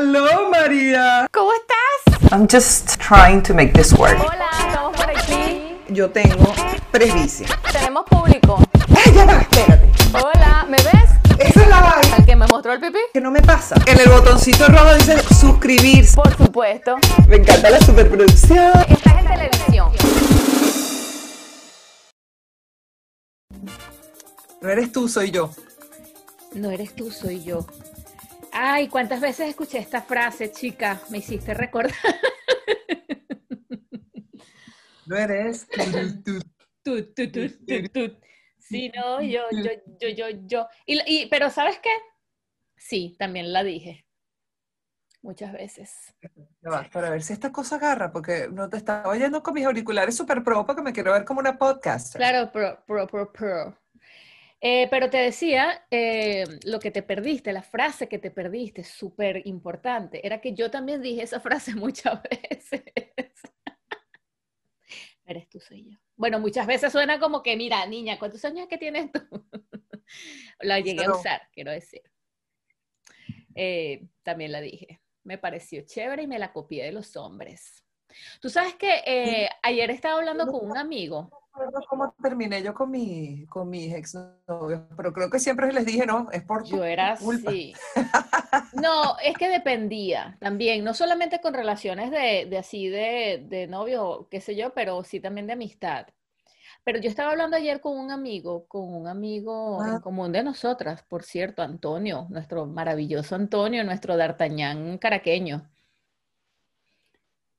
Hello, María. ¿Cómo estás? I'm just trying to make this work. Hola, estamos por aquí. Yo tengo presbicia. Tenemos público. ¡Ay, ya va! Espérate. Hola, ¿me ves? Esa es la vaina ¿Al que me mostró el pipí? que no me pasa. En el botoncito rojo dice suscribirse. Por supuesto. Me encanta la superproducción. Estás en televisión. No eres tú, soy yo. No eres tú, soy yo. Ay, ¿cuántas veces escuché esta frase, chica? Me hiciste recordar. No eres tú. Tú, tú, tú, tú, tú. Sí, no, yo, yo, yo, yo, yo. Y, y- pero ¿sabes qué? Sí, también la dije. Muchas veces. Para ver si esta cosa agarra, porque no te estaba oyendo con mis auriculares super pro, porque me quiero ver como una podcast. Claro, pro, pro, pro, pro. Eh, pero te decía, eh, lo que te perdiste, la frase que te perdiste, súper importante, era que yo también dije esa frase muchas veces. Eres tú, soy yo. Bueno, muchas veces suena como que, mira, niña, ¿cuántos años es que tienes tú? La llegué a usar, quiero decir. Eh, también la dije. Me pareció chévere y me la copié de los hombres. Tú sabes que eh, ayer estaba hablando con un amigo. No recuerdo cómo terminé yo con, mi, con mis exnovios, pero creo que siempre les dije, no, es por Yo era culpa. así. No, es que dependía también, no solamente con relaciones de, de así de, de novio, qué sé yo, pero sí también de amistad. Pero yo estaba hablando ayer con un amigo, con un amigo en Ah. común de nosotras, por cierto, Antonio, nuestro maravilloso Antonio, nuestro d'Artagnan caraqueño.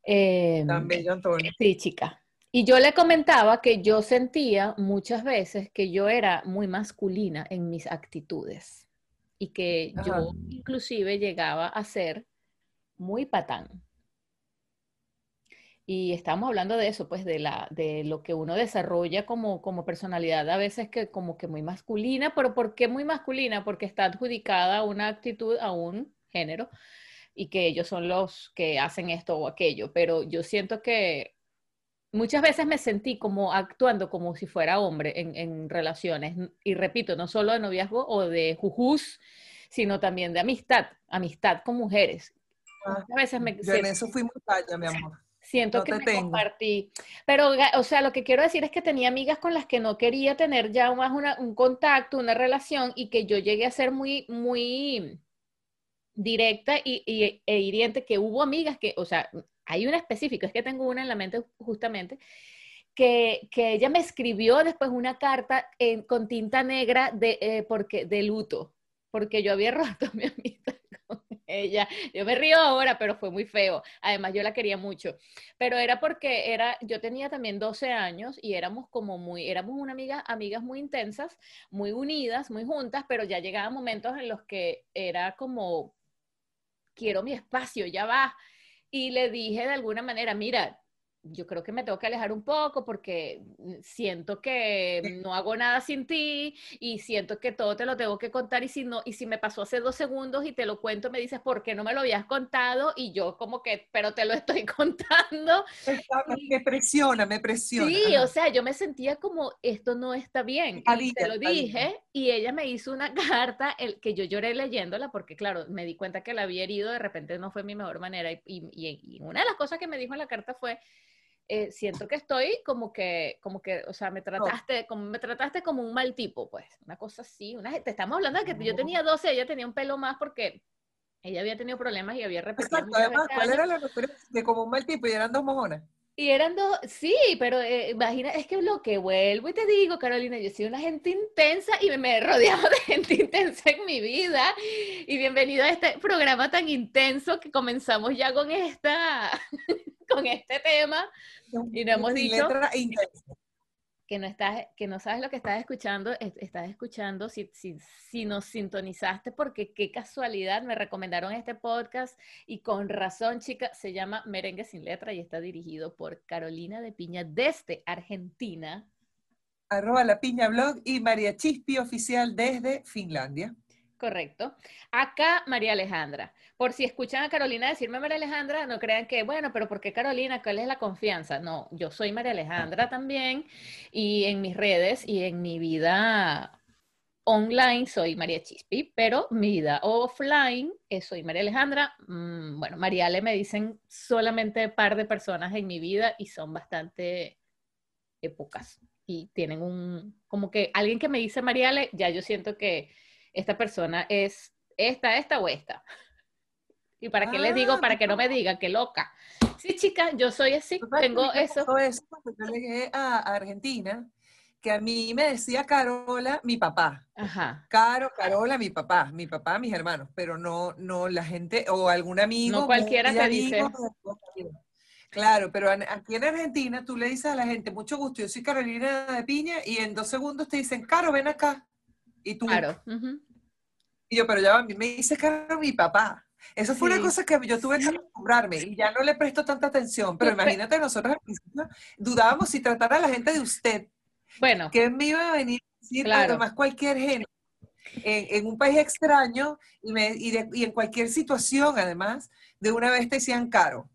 Em, Tan bello, Antonio. Sí, chica. Y yo le comentaba que yo sentía muchas veces que yo era muy masculina en mis actitudes y que Ajá. yo inclusive llegaba a ser muy patán. Y estamos hablando de eso, pues de la, de lo que uno desarrolla como, como personalidad, a veces que como que muy masculina, pero ¿por qué muy masculina? Porque está adjudicada una actitud, a un género, y que ellos son los que hacen esto o aquello. Pero yo siento que muchas veces me sentí como actuando como si fuera hombre en, en relaciones. Y repito, no solo de noviazgo o de jujús, sino también de amistad, amistad con mujeres. Ah, Muchas veces me Yo en siento- eso fui muy talla, mi amor. Siento No que te me tengo. compartí. Pero, o sea, lo que quiero decir es que tenía amigas con las que no quería tener ya más una- un contacto, una relación, y que yo llegué a ser muy, muy directa y, y- e hiriente, que hubo amigas que, o sea, hay una específica, es que tengo una en la mente justamente, que, que ella me escribió después una carta con tinta negra de, eh, porque, de luto, porque yo había roto mi amistad con ella. Yo me río ahora, pero fue muy feo. Además, yo la quería mucho. Pero era porque era, yo tenía también 12 años y éramos como muy, éramos una amiga, amigas muy intensas, muy unidas, muy juntas, pero ya llegaban momentos en los que era como, quiero mi espacio, ya va. Y le dije de alguna manera, mira, yo creo que me tengo que alejar un poco porque siento que no hago nada sin ti y siento que todo te lo tengo que contar y si no, y si me pasó hace dos segundos y te lo cuento, me dices, ¿por qué no me lo habías contado? Y yo como que, pero te lo estoy contando. Me presiona, me presiona. Sí, o sea, yo me sentía como, esto no está bien. Y te lo dije y ella me hizo una carta el, que yo lloré leyéndola porque, claro, me di cuenta que la había herido, de repente no fue mi mejor manera. Y, y- y una de las cosas que me dijo en la carta fue, eh, siento que estoy como que, como que, o sea, me trataste, como, me trataste como un mal tipo, pues, una cosa así. Una, te estamos hablando de que yo tenía 12, ella tenía un pelo más porque ella había tenido problemas y había repetido Exacto, además, veces ¿cuál años. era la referencia? Que como un mal tipo y eran dos mojonas. Y eran dos, sí, pero eh, imagina, es que lo que vuelvo y te digo, Carolina, yo soy una gente intensa y me, me he rodeado de gente intensa en mi vida. Y bienvenido a este programa tan intenso que comenzamos ya con esta, con este tema. Y no hemos dicho- intensa. que no estás, que no sabes lo que estás escuchando, es- estás escuchando, si, si, si nos sintonizaste, porque qué casualidad, me recomendaron este podcast y con razón, chica, se llama Merengue sin letra y está dirigido por Carolina de Piña desde Argentina. Arroba la piña blog y María Chispi oficial desde Finlandia. Correcto. Acá María Alejandra. Por si escuchan a Carolina decirme María Alejandra, no crean que, bueno, pero ¿por qué Carolina? ¿Cuál es la confianza? No, yo soy María Alejandra también y en mis redes y en mi vida online soy María Chispi, pero mi vida offline soy María Alejandra. Mm, bueno, Mariale me dicen solamente un par de personas en mi vida y son bastante épocas y tienen un, como que alguien que me dice Mariale, ya yo siento que esta persona es esta, esta o esta. ¿Y para qué les digo? Ah, Para que no me digan, qué loca. Sí, chica, yo soy así, ¿Tú sabes tengo eso. eso cuando yo llegué a Argentina, que a mí me decía Carola, mi papá. Ajá. Caro, Carola, mi papá, mi papá, mis hermanos, pero no, no la gente o algún amigo. No cualquiera te dice. Claro, pero aquí en Argentina tú le dices a la gente, mucho gusto, yo soy Carolina de Piña, y en dos segundos te dicen, Caro, ven acá. Y tú, Claro. y yo, pero ya a mí me dice Caro mi papá. Eso fue Sí. una cosa que yo tuve que acostumbrarme y ya no le presto tanta atención, pero imagínate, nosotros al principio dudábamos si tratar a la gente de usted. Bueno, que me iba a venir a decir Claro. además cualquier género en, en un país extraño y, me- y de- y en cualquier situación además de una vez te decían caro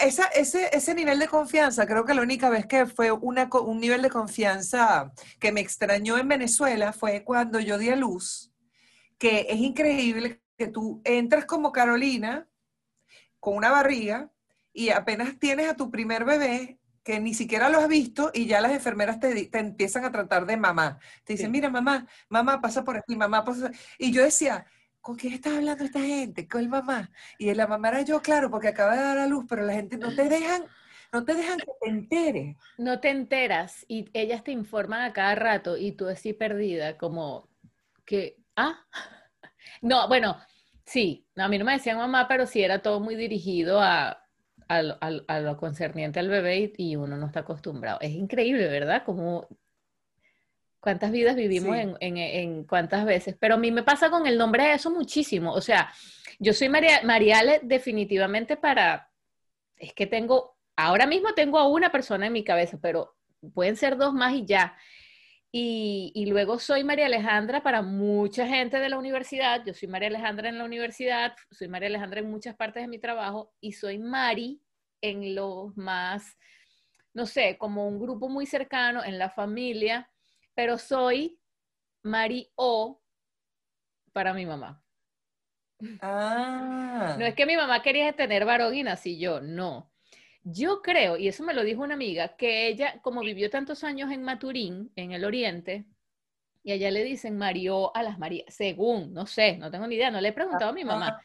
esa, ese, ese nivel de confianza, creo que la única vez que fue una, un nivel de confianza que me extrañó en Venezuela fue cuando yo di a luz, que es increíble que tú entras como Carolina con una barriga y apenas tienes a tu primer bebé que ni siquiera lo has visto y ya las enfermeras te, te empiezan a tratar de mamá. Te dicen, Sí. mira mamá, mamá pasa por aquí, mamá pasa. Y yo decía, ¿con quién está hablando esta gente? ¿Con el mamá? Y la mamá era yo, claro, porque acaba de dar a luz, pero la gente no te dejan, no te dejan que te enteres. no te enteras y ellas te informan a cada rato y tú así perdida, como que, ah, no, bueno, sí, a mí no me decían mamá, pero sí era todo muy dirigido a lo concerniente al bebé y, y uno no está acostumbrado. Es increíble, ¿verdad? Como cuántas vidas vivimos Sí. en, en, en cuántas veces, pero a mí me pasa con el nombre de eso muchísimo, o sea, yo soy María, Mariale definitivamente para, es que tengo, ahora mismo tengo a una persona en mi cabeza, pero pueden ser dos más y ya. Y, y luego soy María Alejandra para mucha gente de la universidad. Yo soy María Alejandra en la universidad, soy María Alejandra en muchas partes de mi trabajo y soy Mari en los más, no sé, como un grupo muy cercano en la familia, pero soy Mari O para mi mamá. Ah. No es que mi mamá quería tener varón y nací yo, no. Yo creo, y eso me lo dijo una amiga, que ella, como vivió tantos años en Maturín, en el oriente, y allá le dicen Mario a las Marías, según, no sé, no tengo ni idea, no le he preguntado a mi mamá.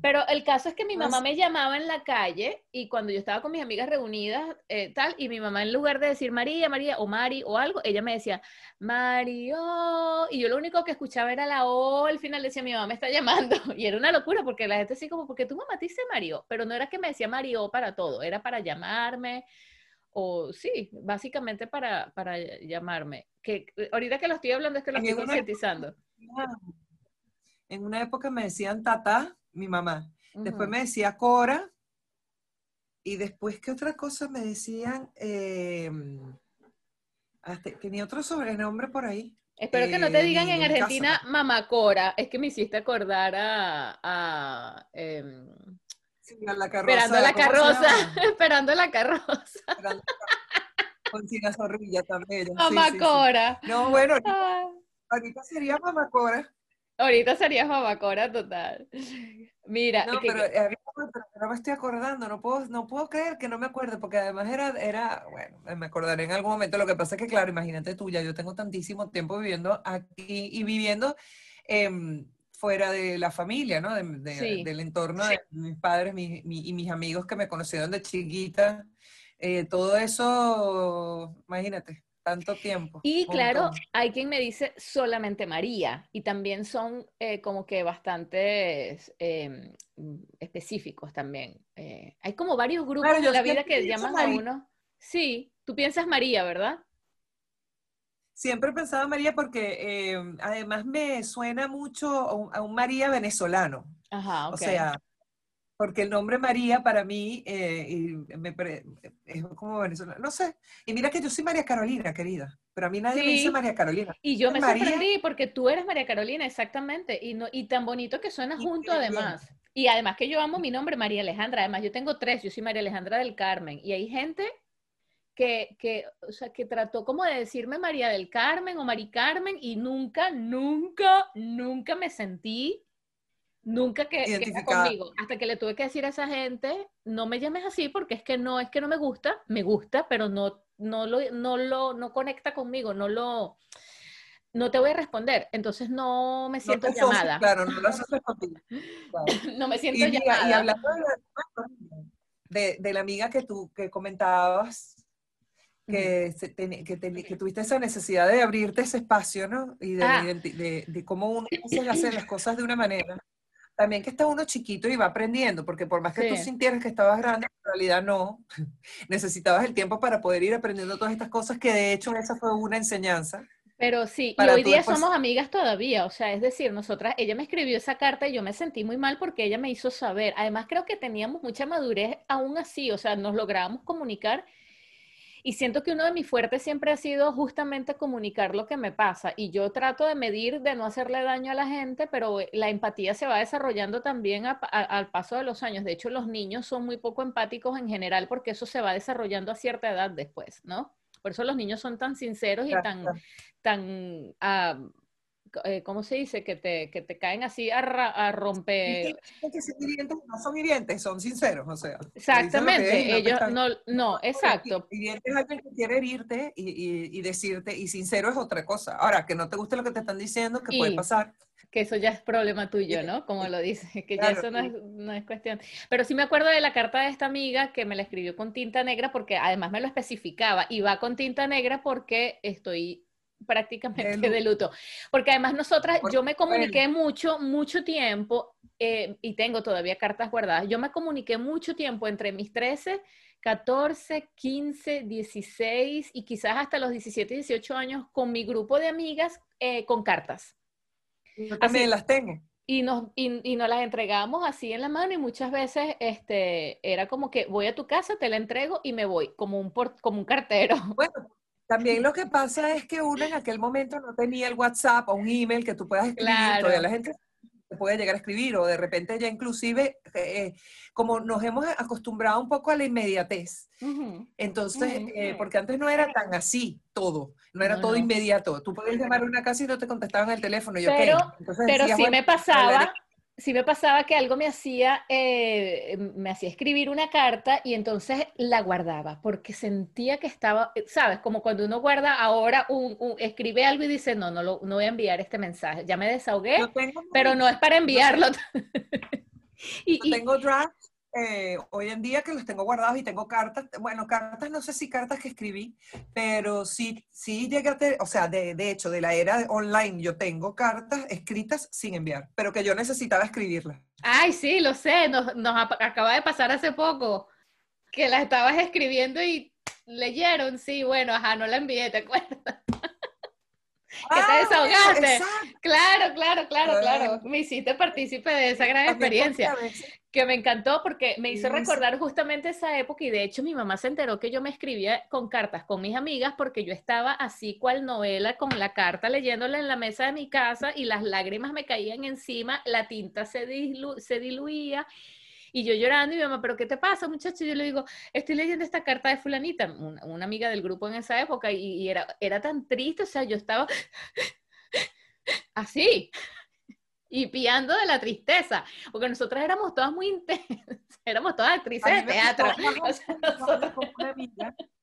Pero el caso es que mi mamá me llamaba en la calle y cuando yo estaba con mis amigas reunidas, eh, tal, y mi mamá en lugar de decir María, María o Mari o algo, ella me decía Mario, y yo lo único que escuchaba era la O, al final decía mi mamá me está llamando, y era una locura porque la gente así como, porque tu mamá te dice Mario, pero no era que me decía Mario para todo, era para llamarme, o sí, básicamente para, para llamarme. Que eh, ahorita que lo estoy hablando es que lo estoy concientizando. En una época me decían tata, mi mamá. Después me decía Cora. Y después, ¿qué otra cosa me decían? Eh, hasta- tenía otro sobrenombre por ahí. Espero que no te eh, digan en mi casa. Argentina mamacora. Es que me hiciste acordar a, a, em, Sí, a la carroza. esperando la ¿cómo se carroza. esperando la carroza. Esperando. Con Zorrilla también. sí, sí. Mamacora. No, bueno, ahorita, Ah, ahorita sería mamacora. ahorita serías mamacora total. Mira, No, que- pero había pero no me estoy acordando, no puedo, no puedo creer que no me acuerdo, porque además era, era, bueno, me acordaré en algún momento. Lo que pasa es que, claro, imagínate tú, ya yo tengo tantísimo tiempo viviendo aquí y viviendo em, fuera de la familia, ¿no? De- de- Sí. Del entorno de mis padres mi- mi- y mis amigos que me conocieron de chiquita. Eh, todo eso, imagínate, tanto tiempo. Y claro, hay quien me dice solamente María y también son eh, como que bastantes eh, específicos también. Eh, hay como varios grupos Claro, en la vida que llaman a uno. Sí, tú piensas María, ¿verdad? Siempre he pensado en María porque eh, además me suena mucho a un, a un María venezolano. Ajá, ok. O sea, porque el nombre María para mí eh, y me pre- es como venezolano. No sé. Y mira que yo soy María Carolina, querida. Pero a mí nadie me dice María Carolina. Y yo me María. sorprendí porque tú eres María Carolina, exactamente, y, no, y tan bonito que suena junto además. Y además que yo amo mi nombre, María Alejandra, además yo tengo tres, yo soy María Alejandra del Carmen, y hay gente que, que, o sea, que trató como de decirme María del Carmen o Mari Carmen y nunca, nunca, nunca me sentí Nunca que, que conmigo. Hasta que le tuve que decir a esa gente, no me llames así porque es que no es que no me gusta, me gusta, pero no, no lo, no lo, no conecta conmigo, no lo, no te voy a responder. Entonces no me siento llamada. claro, no lo haces contigo. no me siento llamada. Y hablando de, de, la amiga que tú que comentabas, que, que, tuviste esa necesidad de abrirte ese espacio, ¿no? Y de, ah. de, de, cómo uno hace las cosas de una manera también que está uno chiquito y va aprendiendo, porque por más que tú sintieras que estabas grande, en realidad no. Necesitabas el tiempo para poder ir aprendiendo todas estas cosas, que de hecho esa fue una enseñanza. Pero sí, y hoy día somos amigas todavía, o sea, es decir, nosotras, ella me escribió esa carta y yo me sentí muy mal porque ella me hizo saber. Además, creo que teníamos mucha madurez aún así, o sea, nos lográbamos comunicar y siento que uno de mis fuertes siempre ha sido justamente comunicar lo que me pasa. Y yo trato de medir, de no hacerle daño a la gente, pero eh, la empatía se va desarrollando también al paso de los años. De hecho, los niños son muy poco empáticos en general porque eso se va desarrollando a cierta edad después, ¿no? Por eso los niños son tan sinceros y tan, tan ah, eh, ¿cómo se dice? Que te, que te caen así a, a romper. no son hirientes, son sinceros, o sea. Exactamente, ellos no, no, exacto. Hiriente es alguien que quiere herirte y, y, decirte, y sincero es otra cosa. Ahora, que no te guste lo que te están diciendo, que puede pasar. Que eso ya es problema tuyo, ¿no? Como lo dice, que ya eso no es, no es, cuestión. Pero sí me acuerdo de la carta de esta amiga que me la escribió con tinta negra porque además me lo especificaba y va con tinta negra porque estoy prácticamente de luto. Porque además nosotras, yo me comuniqué mucho, mucho tiempo, eh, y tengo todavía cartas guardadas, yo me comuniqué mucho tiempo entre mis 13, 14, 15, 16 y quizás hasta los 17, 18 años con mi grupo de amigas eh, con cartas. Yo también las tengo. Y nos, y, nos las entregamos así en la mano y muchas veces este, era como que voy a tu casa, te la entrego y me voy, como un, como un cartero. Bueno, también lo que pasa es que uno en aquel momento no tenía el WhatsApp o un email que tú puedas escribir, todavía la gente puede llegar a escribir o de repente ya inclusive eh, como nos hemos acostumbrado un poco a la inmediatez. Entonces, eh, porque antes no era tan así todo, no era todo inmediato. Tú podías llamar a una casa y no te contestaban el teléfono. Y pero pero sí me pasaba sí me pasaba que algo me hacía, eh, me hacía escribir una carta y entonces la guardaba porque sentía que estaba, sabes, como cuando uno guarda ahora, un, escribe algo y dice, no, no, lo, no voy a enviar este mensaje, ya me desahogué, pero no es para enviarlo. y, tengo draft eh, hoy en día que los tengo guardados y tengo cartas, bueno, cartas, no sé si cartas que escribí, pero sí, sí llegué a o sea, de, de, hecho, de la era online yo tengo cartas escritas sin enviar, pero que yo necesitaba escribirlas. Ay, sí, lo sé, nos, nos acaba de pasar hace poco, que las estabas escribiendo y leyeron, sí, bueno, ajá, no la envié, ¿te acuerdas? que te ah, desahogaste. Claro, claro, claro, claro. Me hiciste partícipe de esa gran experiencia que me encantó porque me hizo recordar justamente esa época y de hecho mi mamá se enteró que yo me escribía con cartas con mis amigas porque yo estaba así cual novela con la carta leyéndola en la mesa de mi casa y las lágrimas me caían encima, la tinta se, se diluía y yo llorando y mi mamá, pero ¿qué te pasa muchacho? Y yo le digo, estoy leyendo esta carta de fulanita, una, amiga del grupo en esa época y, y era, era tan triste, o sea, yo estaba así y pillando de la tristeza, porque nosotras éramos todas muy intensas, éramos todas actrices de teatro.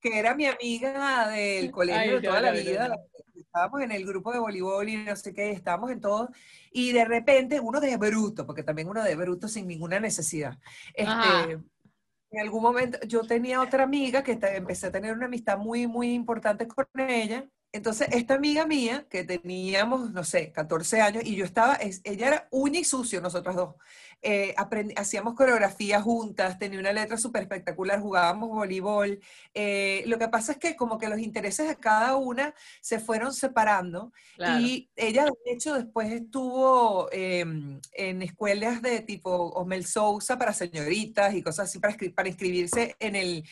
que era mi amiga del colegio de toda la vida, estábamos en el grupo de voleibol y no sé qué, estábamos en todo, y de repente uno de bruto, porque también uno de bruto sin ninguna necesidad. Este, en algún momento yo tenía otra amiga que empecé a tener una amistad muy, muy importante con ella, entonces, esta amiga mía, que teníamos, no sé, 14 años, y yo estaba, ella era uña y sucio, nosotros dos. Eh, hacíamos coreografía juntas, tenía una letra súper espectacular, jugábamos voleibol. Eh, lo que pasa es que como que los intereses de cada una se fueron separando y ella de hecho después estuvo em, en escuelas de tipo Osmel Sousa para señoritas y cosas así para, para inscribirse en el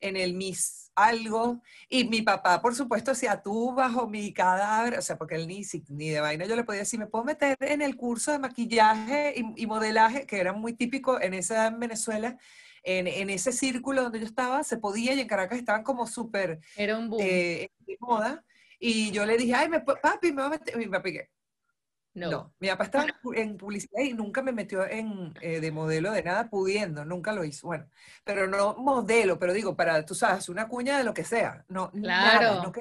en el Miss algo, y mi papá, por supuesto, hacía tú bajo mi cadáver, o sea, porque él ni, ni de vaina yo le podía decir, me puedo meter en el curso de maquillaje y, modelaje, que era muy típico en esa en Venezuela, en, en, ese círculo donde yo estaba, se podía, y en Caracas estaban como súper... Era un boom. Eh, de moda, y yo le dije, ay, me, papi, me voy a meter, y mi papi, ¿qué? No. mi papá estaba en publicidad y nunca me metió en, eh, de modelo de nada pudiendo, nunca lo hizo. Bueno, pero no modelo, pero digo, para, tú sabes, una cuña de lo que sea. No, claro.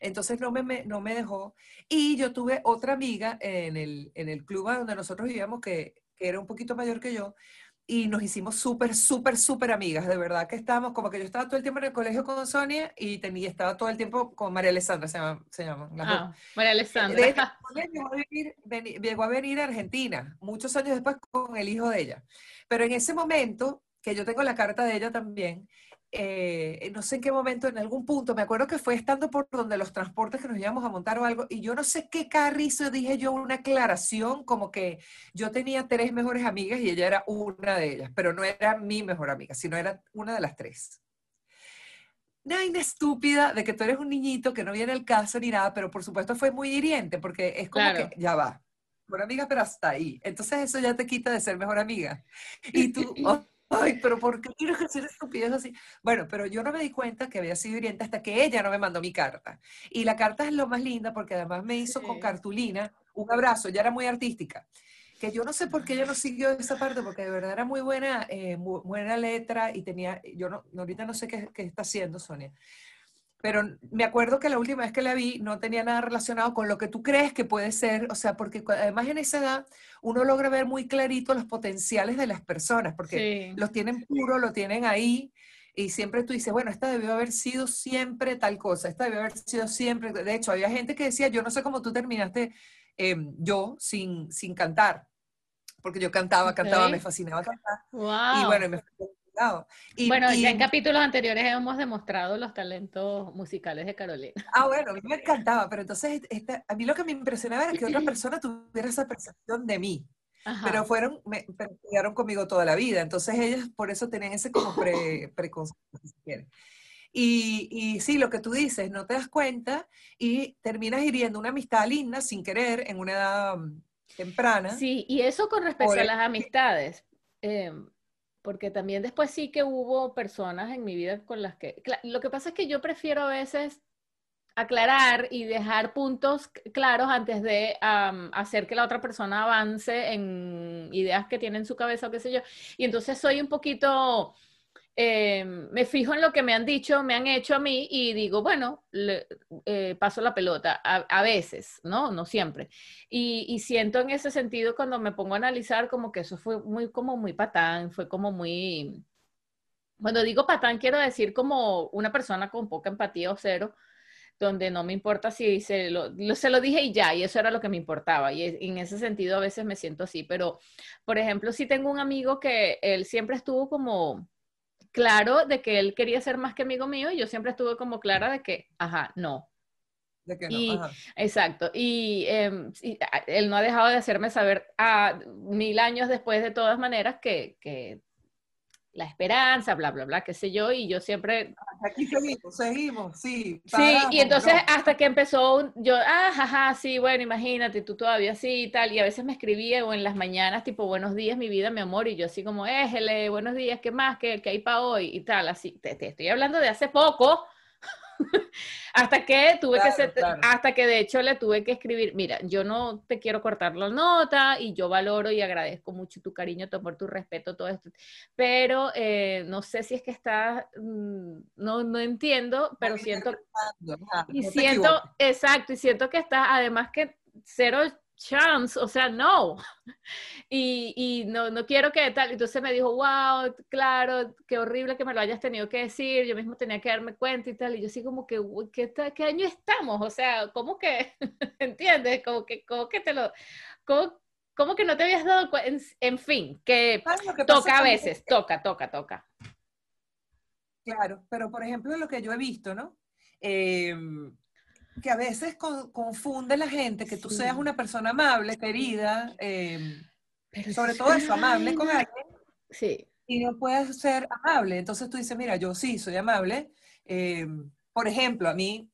entonces no me, no me dejó. Y yo tuve otra amiga en el, en el club donde nosotros vivíamos que, que era un poquito mayor que yo, y nos hicimos súper, súper, súper amigas, de verdad que estábamos, como que yo estaba todo el tiempo en el colegio con Sonia y tenía, estaba todo el tiempo con María Alessandra, se llama. Se llama ah, María Alessandra. llegó, a venir, llegó a venir a Argentina, muchos años después con el hijo de ella. Pero en ese momento, que yo tengo la carta de ella también, eh, no sé en qué momento, en algún punto, me acuerdo que fue estando por donde los transportes que nos íbamos a montar o algo, y yo no sé qué carrizo dije yo una aclaración, como que yo tenía tres mejores amigas y ella era una de ellas, pero no era mi mejor amiga, sino era una de las tres. Una estúpida de que tú eres un niñito que no viene el caso ni nada, pero por supuesto fue muy hiriente, porque es como que ya va, mejor amiga, pero hasta ahí. Entonces eso ya te quita de ser mejor amiga. Y tú, Ay, pero ¿por qué tienes que hacer estupidez así? Bueno, pero yo no me di cuenta que había sido hiriente hasta que ella no me mandó mi carta. Y la carta es lo más linda porque además me hizo con cartulina un abrazo, ya era muy artística. Que yo no sé por qué ella no siguió esa parte, porque de verdad era muy buena, eh, buena letra y tenía, yo no, ahorita no sé qué, qué está haciendo Sonia, pero me acuerdo que la última vez que la vi no tenía nada relacionado con lo que tú crees que puede ser, o sea, porque además en esa edad uno logra ver muy clarito los potenciales de las personas, porque los tienen puro, lo tienen ahí, y siempre tú dices, bueno, esta debió haber sido siempre tal cosa, esta debió haber sido siempre, de hecho, había gente que decía, yo no sé cómo tú terminaste em, yo sin, sin cantar, porque yo cantaba, cantaba, me fascinaba cantar, y bueno, me y, bueno, ya en capítulos anteriores hemos demostrado los talentos musicales de Carolina. Ah, bueno, a mí me encantaba, pero entonces a mí lo que me impresionaba era que otra persona tuviera esa percepción de mí. Pero fueron, me, estudiaron conmigo toda la vida, entonces ellas por eso tenían ese como pre, preconcepto, si quieren. Y, y, sí, lo que tú dices, no te das cuenta y terminas hiriendo una amistad linda sin querer en una edad mm, temprana. Sí, y eso con respecto a las amistades. Eh, porque también después sí que hubo personas en mi vida con las que... Lo que pasa es que yo prefiero a veces aclarar y dejar puntos claros antes de hacer que la otra persona avance en ideas que tiene en su cabeza o qué sé yo. Y entonces soy un poquito eh, me fijo en lo que me han dicho, me han hecho a mí y digo, bueno, eh, paso la pelota, a, veces, ¿no? No siempre. Y, siento en ese sentido cuando me pongo a analizar como que eso fue muy, como muy patán, fue como muy... Cuando digo patán, quiero decir como una persona con poca empatía o cero, donde no me importa si se lo, se lo dije y ya, y eso era lo que me importaba. Y en ese sentido a veces me siento así, pero, por ejemplo, si tengo un amigo que él siempre estuvo como claro de que él quería ser más que amigo mío y yo siempre estuve como clara de que, ajá, no. De que no, Exacto. Y, em, él no ha dejado de hacerme saber a mil años después de todas maneras que, que la esperanza, bla, bla, bla, qué sé yo, y yo siempre... Aquí seguimos, seguimos, sí. sí, y entonces hasta que empezó, yo, ah, jaja, sí, bueno, imagínate, tú todavía sí y tal, y a veces me escribía o en las mañanas, tipo, buenos días, mi vida, mi amor, y yo así como, éjele, buenos días, ¿qué más? ¿Qué, qué hay para hoy? Y tal, así, te, te estoy hablando de hace poco, hasta que tuve que ser, hasta que de hecho le tuve que escribir, mira, yo no te quiero cortar la nota y yo valoro y agradezco mucho tu cariño, tu amor, tu respeto, todo esto, pero eh, no sé si es que está, mm, no, no entiendo, pero siento, y siento, exacto, y siento que está, además que cero chance, o sea, no. Y, y, no, no quiero que tal. Entonces me dijo, wow, claro, qué horrible que me lo hayas tenido que decir, yo mismo tenía que darme cuenta y tal. Y yo sí como que, ¿qué, qué año estamos? O sea, ¿cómo que, entiendes? Como que, ¿cómo que te lo... Cómo, que no te habías dado cuenta? En, fin, que, toca a veces, toca, toca, toca. Claro, pero por ejemplo, lo que yo he visto, ¿no? Eh, que a veces confunde la gente que tú seas una persona amable, querida, em, sobre todo eso, amable con alguien. Sí. y no puedes ser amable. Entonces tú dices, mira, yo sí soy amable. Eh, por ejemplo, a mí,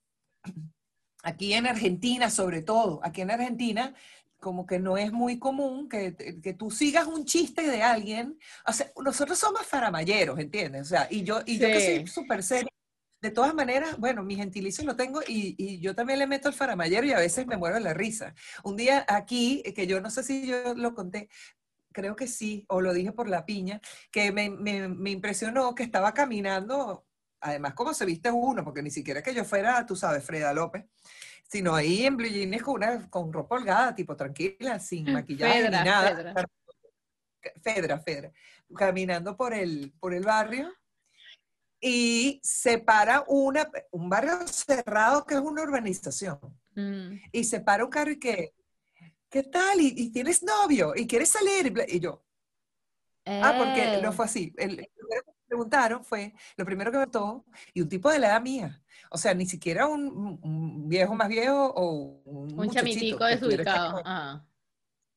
aquí en Argentina, sobre todo, aquí en Argentina, como que no es muy común que, que, tú sigas un chiste de alguien. O sea, nosotros somos faramayeros, ¿entiendes? O sea, y yo, y yo que soy súper seria, de todas maneras, bueno, mi gentilicio lo tengo y, y, yo también le meto el faramayero y a veces me muero de la risa. Un día aquí, que yo no sé si yo lo conté, creo que sí, o lo dije por la piña, que me, me, me impresionó que estaba caminando, además como se viste uno, porque ni siquiera que yo fuera, tú sabes, Freda López, sino ahí en blue jeans con, una, con ropa holgada, tipo tranquila, sin mm, maquillaje ni nada. Fedra. Fedra, Fedra. Caminando por el, por el barrio y se para una, un barrio cerrado que es una urbanización. Mm. Y se para un carro y que, ¿qué tal? ¿Y, tienes novio? ¿Y quieres salir? Y yo, ah, porque no eh. fue así. El, lo primero que me preguntaron fue, lo primero que me tocó, y un tipo de la edad mía. O sea, ni siquiera un, viejo más viejo o un, un chamitico desubicado.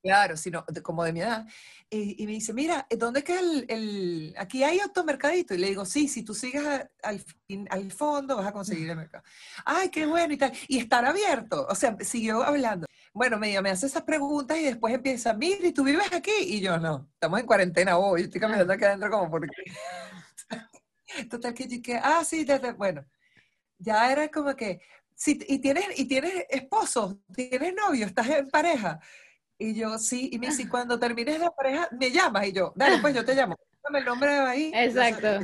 Claro, sino como de mi edad. Y, me dice, mira, ¿dónde es que el, el, aquí hay automercadito? Y le digo, sí, si tú sigues al, al fondo vas a conseguir el mercado. Ay, qué bueno y tal. Y estar abierto. O sea, siguió hablando. Bueno, me, me hace esas preguntas y después empieza, mira, ¿y tú vives aquí? Y yo, no, estamos en cuarentena hoy, estoy caminando aquí adentro como porque... Total que yo que, ah, sí, bueno, ya era como que, sí, y tienes, y tienes esposo, tienes novio, estás en pareja. Y yo, sí, y me dice, cuando termines la pareja, me llamas. Y yo, dale, pues yo te llamo. Dame el nombre de ahí. Exacto.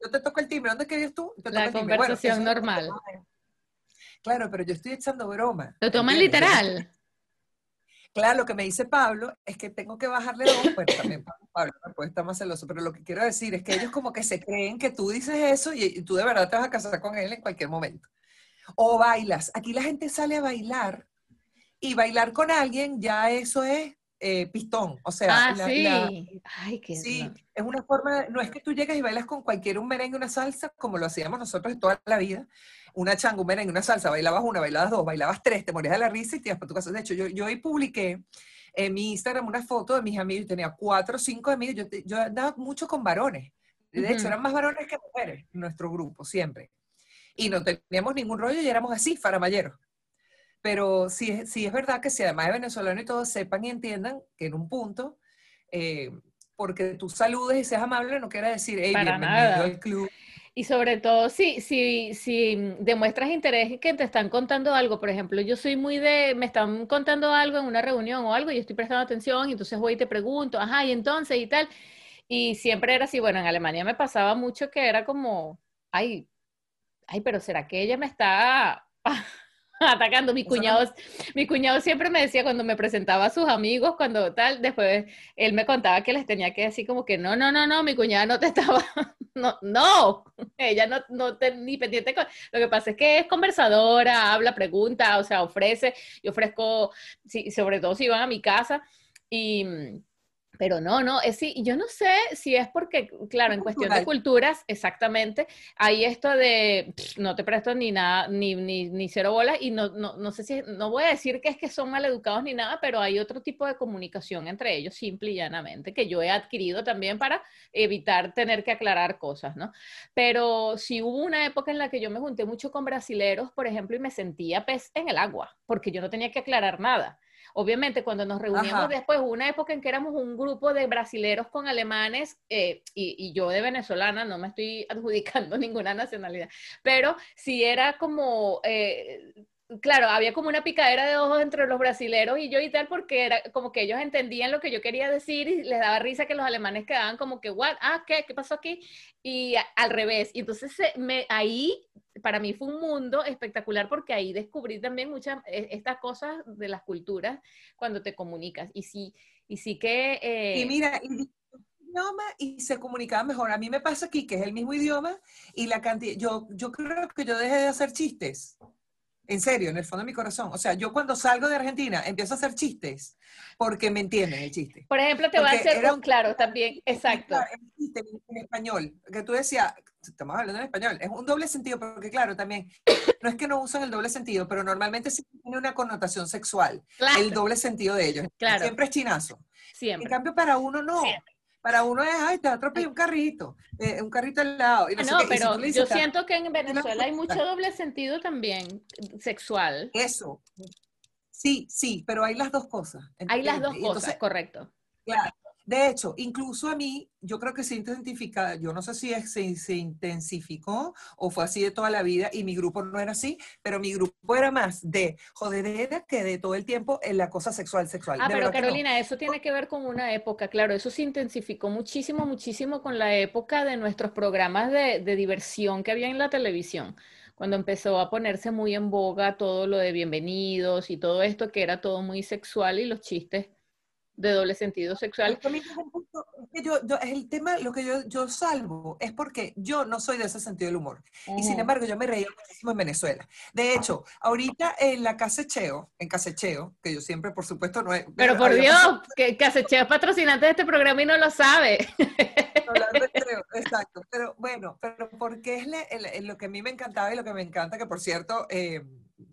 Yo, te toco el timbre. ¿Dónde querías tú? la conversación normal. Claro, pero yo estoy echando broma. ¿Lo toman literal? Claro, lo que me dice Pablo es que tengo que bajarle dos, pues también Pablo no puede estar más celoso, pero lo que quiero decir es que ellos como que se creen que tú dices eso y, tú de verdad te vas a casar con él en cualquier momento. O bailas. Aquí la gente sale a bailar y bailar con alguien, ya eso es eh, pistón. O sea, ah, sí. Ay, qué sí, es una forma, no es que tú llegas y bailas con cualquier un merengue, una salsa, como lo hacíamos nosotros toda la vida. Una changa, un merengue, una salsa, bailabas una, bailabas dos, bailabas tres, te morías de la risa y te ibas para tu casa. De hecho, yo, yo hoy publiqué en mi Instagram una foto de mis amigos, tenía cuatro o cinco amigos, yo, yo andaba mucho con varones. De hecho, eran más varones que mujeres en nuestro grupo, siempre. Y no teníamos ningún rollo y éramos así, faramayeros. Pero sí, sí es verdad que si además de venezolano y todos sepan y entiendan que en un punto, eh, porque tú saludes y seas amable no quiere decir, hey, bienvenido al club. Y sobre todo, si, si, si demuestras interés y que te están contando algo, por ejemplo, yo soy muy de, me están contando algo en una reunión o algo y yo estoy prestando atención y entonces voy y te pregunto, ajá, y entonces y tal. Y siempre era así, bueno, en Alemania me pasaba mucho que era como, ay, ay, pero ¿será que ella me está atacando. Mi cuñado, mi cuñado siempre me decía cuando me presentaba a sus amigos, cuando tal, después él me contaba que les tenía que decir como que no, no, no, no, mi cuñada no te estaba, no, no, ella no, no te, ni pendiente. Lo que pasa es que es conversadora, habla, pregunta, o sea, ofrece, yo ofrezco, sí, sobre todo si van a mi casa y pero no, no, es sí, yo no sé si es porque, claro, en cuestión de culturas, exactamente, hay esto de no te presto ni nada, ni, ni, ni cero bolas, y no, no, no, sé si, no voy a decir que es que son maleducados ni nada, pero hay otro tipo de comunicación entre ellos, simple y llanamente, que yo he adquirido también para evitar tener que aclarar cosas, ¿no? Pero si hubo una época en la que yo me junté mucho con brasileros, por ejemplo, y me sentía pez en el agua, porque yo no tenía que aclarar nada. Obviamente, cuando nos reuníamos después, hubo una época en que éramos un grupo de brasileros con alemanes eh, y, yo de venezolana, no me estoy adjudicando ninguna nacionalidad, pero si era como... Eh, claro, había como una picadera de ojos entre los brasileros y yo y tal, porque era como que ellos entendían lo que yo quería decir y les daba risa que los alemanes quedaban como que, ¿what? Ah, ¿qué? ¿Qué pasó aquí? Y al revés. Y entonces me, ahí para mí fue un mundo espectacular porque ahí descubrí también muchas e, estas cosas de las culturas cuando te comunicas. Y sí, y sí que... Eh, y mira, y idioma y se comunicaba mejor. A mí me pasa aquí que es el mismo idioma y la cantidad, yo, yo creo que yo dejé de hacer chistes. En serio, en el fondo de mi corazón. O sea, yo cuando salgo de Argentina empiezo a hacer chistes porque me entienden el chiste. Por ejemplo, te voy a hacer un claro también, exacto. El chiste en español, que tú decías, estamos hablando en español, es un doble sentido porque claro, también, no es que no usan el doble sentido, pero normalmente sí tiene una connotación sexual, el doble sentido de ellos. Claro. Siempre es chinazo. Siempre. En cambio, para uno no. Para uno es, ay, te atropelló un carrito, eh, un carrito al lado. no, no pero yo siento que en Venezuela hay mucho doble sentido también sexual. Eso. Sí, sí, pero hay las dos cosas. Hay las dos cosas, correcto. Claro. De hecho, incluso a mí, yo creo que se intensifica, yo no sé si se, se, intensificó o fue así de toda la vida y mi grupo no era así, pero mi grupo era más de jodedera que de todo el tiempo en la cosa sexual, sexual. Ah, pero Carolina, eso tiene que ver con una época, claro, eso se intensificó muchísimo, muchísimo con la época de nuestros programas de, de diversión que había en la televisión cuando empezó a ponerse muy en boga todo lo de bienvenidos y todo esto que era todo muy sexual y los chistes de doble sentido sexual. Yo, el tema, lo que yo, yo salvo es porque yo no soy de ese sentido del humor. Y sin embargo, yo me reía muchísimo en Venezuela. De hecho, ahorita en la Casecheo, en Casecheo, que yo siempre, por supuesto, no he... Pero por Dios, que Casecheo es patrocinante de este programa y no lo sabe. exacto. Pero bueno, pero porque es lo que a mí me encantaba y lo que me encanta, que por cierto... Eh,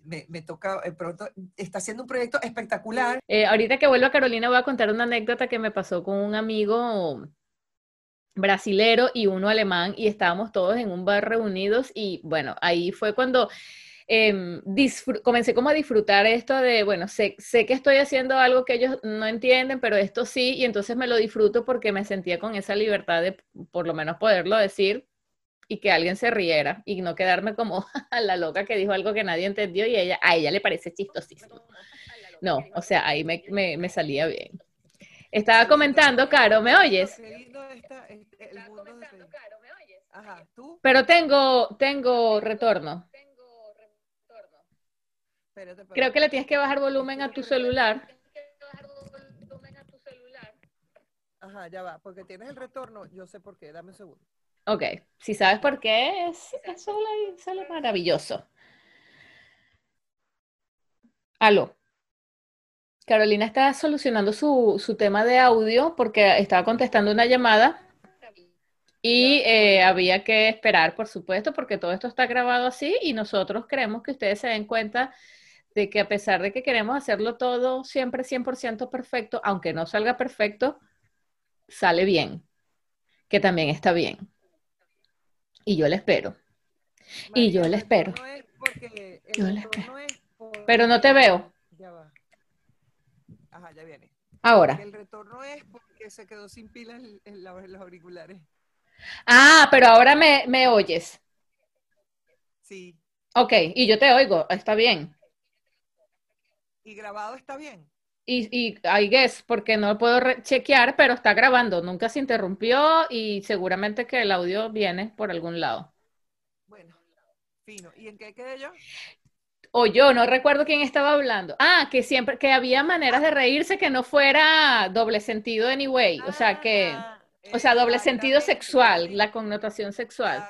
me, toca eh, pronto, está haciendo un proyecto espectacular. Eh, ahorita que vuelvo a Carolina voy a contar una anécdota que me pasó con un amigo brasilero y uno alemán y estábamos todos en un bar reunidos y bueno, ahí fue cuando em, comencé como a disfrutar esto de, bueno, sé, sé que estoy haciendo algo que ellos no entienden, pero esto sí, y entonces me lo disfruto porque me sentía con esa libertad de por lo menos poderlo decir y que alguien se riera y no quedarme como a la loca que dijo algo que nadie entendió y ella, a ella le parece chistosísimo. No, o sea, ahí me, me, salía bien. Estaba comentando, Caro, ¿me oyes? Pero tengo, tengo retorno. Creo que le tienes que bajar volumen a tu celular. Ajá, ya va, porque tienes el retorno, yo sé por qué, dame un segundo. Ok, si sabes por qué, es, eso sale maravilloso. Aló. Carolina está solucionando su, su, tema de audio porque estaba contestando una llamada y eh, había que esperar, por supuesto, porque todo esto está grabado así y nosotros queremos que ustedes se den cuenta de que a pesar de que queremos hacerlo todo siempre 100% perfecto, aunque no salga perfecto, sale bien, que también está bien. Y yo le espero. y yo le espero. yo le espero. Pero no te veo. Ya va. Ajá, ya viene. Ahora. El retorno es porque se quedó sin pilas en, los auriculares. Ah, pero ahora me, me oyes. Sí. Ok, y yo te oigo, está bien. ¿Y grabado está bien? Y, y I guess, porque no puedo chequear, pero está grabando, nunca se interrumpió y seguramente que el audio viene por algún lado. Bueno, fino. ¿Y en qué quedé yo? O yo, no recuerdo quién estaba hablando. Ah, que siempre, que había maneras de reírse que no fuera doble sentido anyway. o sea, que, ah, o sea, doble sentido sexual, la connotación sexual.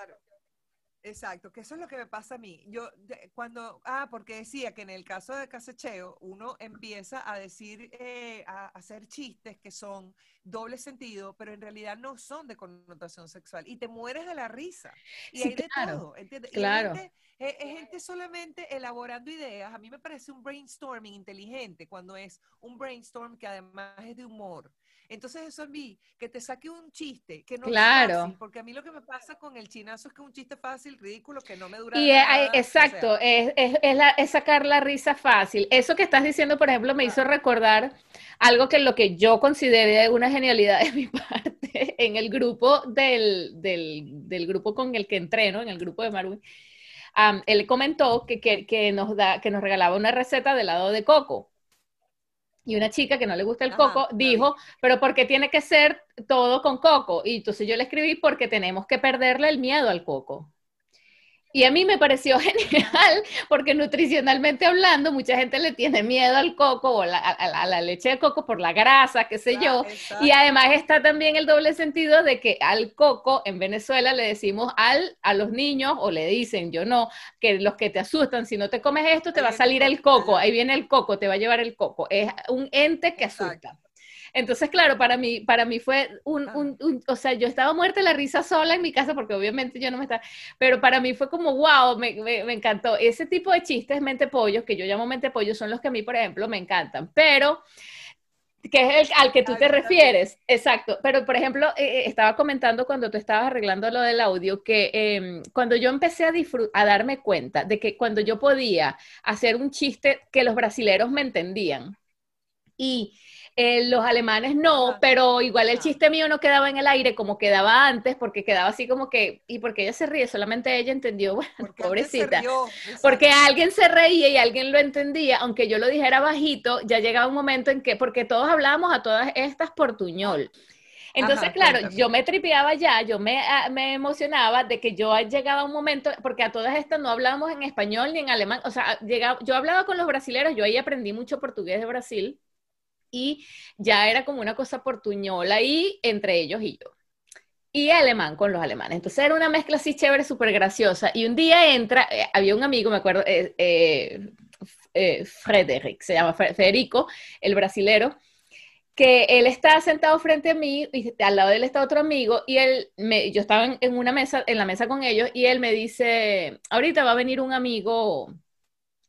Exacto, que eso es lo que me pasa a mí. Yo cuando, ah, porque decía que en el caso de casecheo uno empieza a decir, eh, a, hacer chistes que son doble sentido, pero en realidad no son de connotación sexual y te mueres de la risa. Y hay de todo, ¿entiendes? Claro. es, gente solamente elaborando ideas. A mí me parece un brainstorming inteligente cuando es un brainstorm que además es de humor. Entonces eso a mí, que te saque un chiste, que no claro. es fácil, porque a mí lo que me pasa con el chinazo es que un chiste fácil, ridículo, que no me dura y nada. exacto, es, es, sacar la risa fácil. Eso que estás diciendo, por ejemplo, me hizo recordar algo que lo que yo consideré una genialidad de mi parte en el grupo del, del, grupo con el que entreno, en el grupo de Marwin. él comentó que, que, que, nos da, que nos regalaba una receta de helado de coco y una chica que no le gusta el coco dijo, pero ¿por qué tiene que ser todo con coco? Y entonces yo le escribí porque tenemos que perderle el miedo al coco. Y a mí me pareció genial, porque nutricionalmente hablando, mucha gente le tiene miedo al coco o a, la leche de coco por la grasa, qué sé yo. Y además está también el doble sentido de que al coco en Venezuela le decimos al, a los niños, o le dicen, yo no, que los que te asustan, si no te comes esto, te va a salir el coco, ahí viene el coco, te va a llevar el coco. Es un ente que asusta. Entonces, claro, para mí, para mí fue un, un, o sea, yo estaba muerta de la risa sola en mi casa porque obviamente yo no me estaba, pero para mí fue como, wow, me, me, encantó. Ese tipo de chistes mente pollos, que yo llamo mente pollos, son los que a mí, por ejemplo, me encantan. Pero que es el al que tú te refieres, exacto. Pero, por ejemplo, eh, eh, estaba comentando cuando tú estabas arreglando lo del audio, que em, cuando yo empecé a, a darme cuenta de que cuando yo podía hacer un chiste que los brasileros me entendían y eh, los alemanes no, pero igual el chiste mío no quedaba en el aire como quedaba antes, porque quedaba así como que, y porque ella se ríe, solamente ella entendió, bueno, pobrecita, porque alguien se reía y alguien lo entendía, aunque yo lo dijera bajito, ya llegaba un momento en que, porque todos hablábamos a todas estas portuñol. Entonces, claro, yo me tripeaba ya, yo me, ah, me, emocionaba de que yo llegaba un momento, porque a todas estas no hablábamos en español ni en alemán, o sea, llegaba, yo hablaba con los brasileños, yo ahí aprendí mucho portugués de Brasil, y ya era como una cosa portuñola ahí entre ellos y yo. Y alemán con los alemanes. Entonces era una mezcla así chévere, súper graciosa. Y un día entra, eh, había un amigo, me acuerdo, eh, eh, Frederick, se llama Federico, el brasilero, que él está sentado frente a mí y al lado de él está otro amigo y él yo estaba en, una mesa en la mesa con ellos y él me dice ahorita va a venir un amigo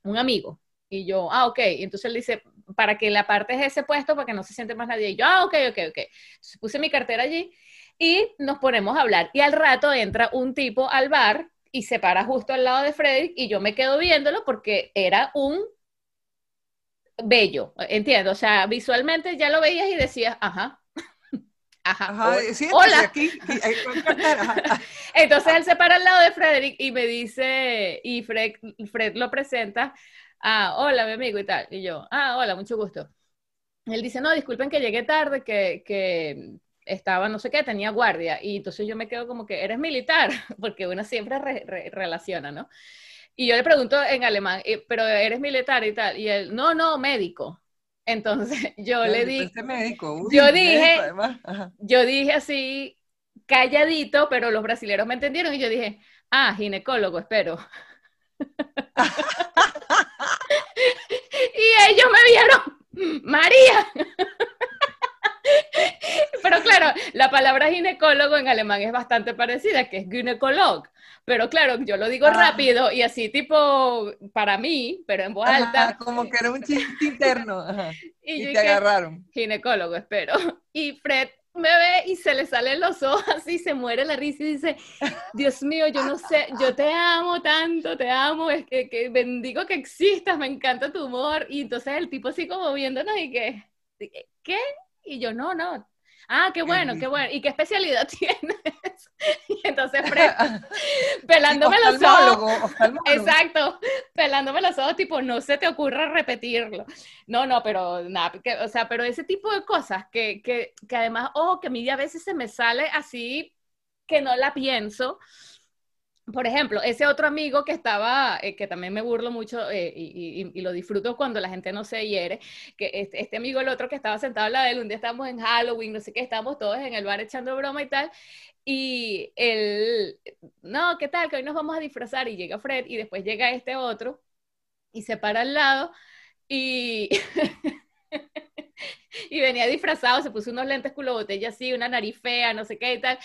un amigo y yo ah ok y entonces él dice para que la parte es ese puesto, para que no se siente más nadie. Y yo, ah, ok, ok, ok. Entonces puse mi cartera allí y nos ponemos a hablar. Y al rato entra un tipo al bar y se para justo al lado de Frederick y yo me quedo viéndolo porque era un bello, entiendo. O sea, visualmente ya lo veías y decías, ajá. Ajá. hola. Aquí, Entonces él se para al lado de Frederick y me dice, y Fred, Fred lo presenta ah, hola, mi amigo y tal. Y yo, ah, hola, mucho gusto. Él dice, no, disculpen que llegué tarde, que, que estaba, no sé qué, tenía guardia. Y entonces yo me quedo como que, ¿eres militar? Porque uno siempre relaciona, ¿no? Y yo le pregunto en alemán, eh, ¿pero eres militar y tal? Y él, no, no, médico. Entonces yo le dije, médico. yo dije, yo dije así, calladito, pero los brasileños me entendieron y yo dije, ah, ginecólogo, espero. y ellos me vieron, María. Pero claro, la palabra ginecólogo en alemán es bastante parecida, que es gynekolog. Pero claro, yo lo digo ah. rápido y así tipo para mí, pero en voz alta. como que era un chiste interno. Y, te agarraron. Ginecólogo, espero. Y Fred me ve y se le salen los ojos así, se muere la risa y dice, Dios mío, yo no sé, yo te amo tanto, te amo, es que, que bendigo que existas, me encanta tu humor. Y entonces el tipo así como viéndonos y que, ¿qué? Y yo, no, no, Ah, qué bueno, qué bueno. ¿Y qué especialidad tienes? y entonces pelándome los ojos. Exacto, pelándome los ojos, tipo, no se te ocurra repetirlo. No, no, pero nada, o sea, pero ese tipo de cosas que, que, que además, ojo, que a mí a veces se me sale así que no la pienso por ejemplo, ese otro amigo que estaba, eh, que también me burlo mucho eh, y, lo disfruto cuando la gente no se hiere, que este, este, amigo, el otro que estaba sentado al lado de él, un día estábamos en Halloween, no sé qué, estábamos todos en el bar echando broma y tal, y él, no, ¿qué tal? Que hoy nos vamos a disfrazar y llega Fred y después llega este otro y se para al lado y... y venía disfrazado, se puso unos lentes culo botella así, una nariz fea, no sé qué y tal.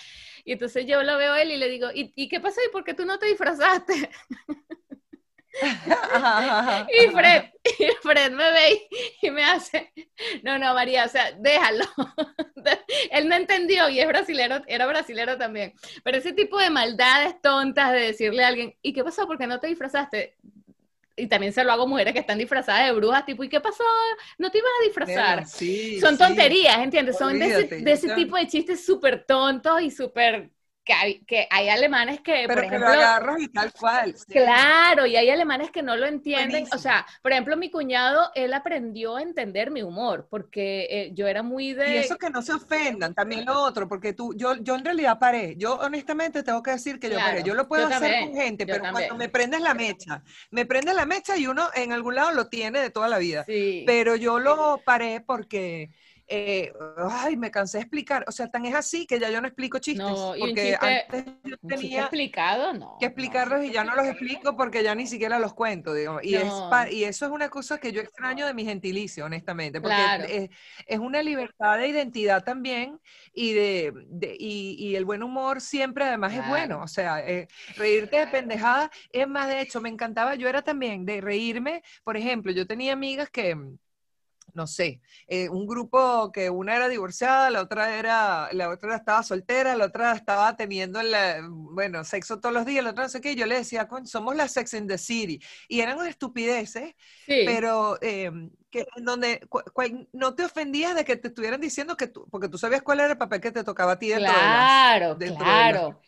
Y entonces yo lo veo a él y le digo, ¿y, qué pasó? ¿Y por qué tú no te disfrazaste? y, Fred, y Fred me ve y, me hace, no, no, María, o sea, déjalo. Él no entendió y es brasilero, era brasilero también. Pero ese tipo de maldades tontas de decirle a alguien, ¿y qué pasó? ¿Por qué no te disfrazaste? Y también se lo hago a mujeres que están disfrazadas de brujas, tipo, ¿y qué pasó? ¿No te ibas a disfrazar? Son tonterías, ¿entiendes? Son de ese, de ese tipo de chistes súper tontos y súper que hay, que hay alemanes que, por ejemplo, lo agarras y tal cual. Claro, y hay alemanes que no lo entienden. O sea, por ejemplo, mi cuñado, él aprendió a entender mi humor, porque eh, yo era muy de... Y eso que no se ofendan, también lo otro, porque tú, yo, yo en realidad paré. Yo honestamente tengo que decir que yo paré. Yo lo puedo hacer con gente, pero cuando me prendes la mecha, me prendes la mecha y uno en algún lado lo tiene de toda la vida. Pero yo lo paré porque eh, ay, me cansé de explicar. O sea, tan es así que ya yo no explico chistes. No, porque antes yo tenía explicado, no, que explicarlos y ya no los explico porque ya ni siquiera los cuento, digamos. Y, es y eso es una cosa que yo extraño de mi gentilicio, honestamente, porque es, una libertad de identidad también y, de, y, el buen humor siempre además es bueno. O sea, eh, reírte de pendejada es más, de hecho, me encantaba, yo era también de reírme, por ejemplo, yo tenía amigas que no sé, eh, un grupo que una era divorciada, la otra era, la otra estaba soltera, la otra estaba teniendo, el, bueno, sexo todos los días, la otra no sé qué, yo le decía, somos la Sex in the City, y eran estupideces, pero em, que en donde no te ofendías de que te estuvieran diciendo que tú, porque tú sabías cuál era el papel que te tocaba a ti dentro claro, de claro.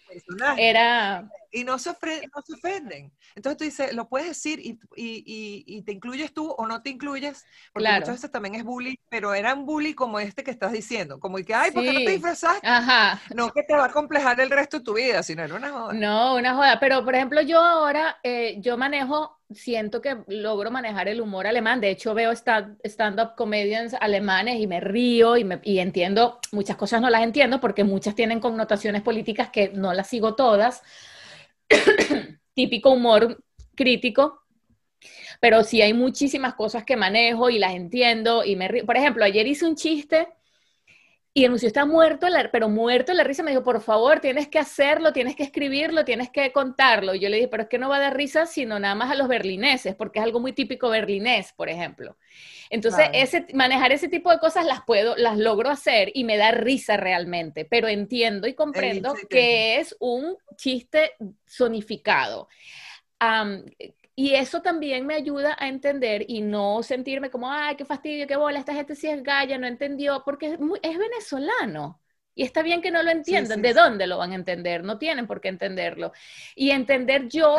Era y no se, no se ofenden. Entonces tú dices, lo puedes decir y, y, y, te incluyes tú o no te incluyes, porque muchas veces también es bully, pero eran bully como este que estás diciendo, como el que, ay, ¿por qué no te disfrazaste? Ajá. No que te va a complejar el resto de tu vida, sino era una joda. No, una joda. Pero, por ejemplo, yo ahora, eh, yo manejo siento que logro manejar el humor alemán. De hecho, veo stand-up comedians alemanes y me río y, me, y, entiendo, muchas cosas no las entiendo porque muchas tienen connotaciones políticas que no las sigo todas. Típico humor crítico. Pero sí hay muchísimas cosas que manejo y las entiendo y me río. Por ejemplo, ayer hice un chiste y el está muerto, pero muerto la risa. Me dijo, por favor, tienes que hacerlo, tienes que escribirlo, tienes que contarlo. Y yo le dije, pero es que no va a dar risa, sino nada más a los berlineses, porque es algo muy típico berlinés, por ejemplo. Entonces, ese, manejar ese tipo de cosas las puedo, las logro hacer y me da risa realmente, pero entiendo y comprendo que es un chiste sonificado. Y eso también me ayuda a entender y no sentirme como, ay, qué fastidio, qué bola, esta gente sí es galla, no entendió, porque es, venezolano. Y está bien que no lo entiendan. ¿De dónde lo van a entender? No tienen por qué entenderlo. Y entender yo,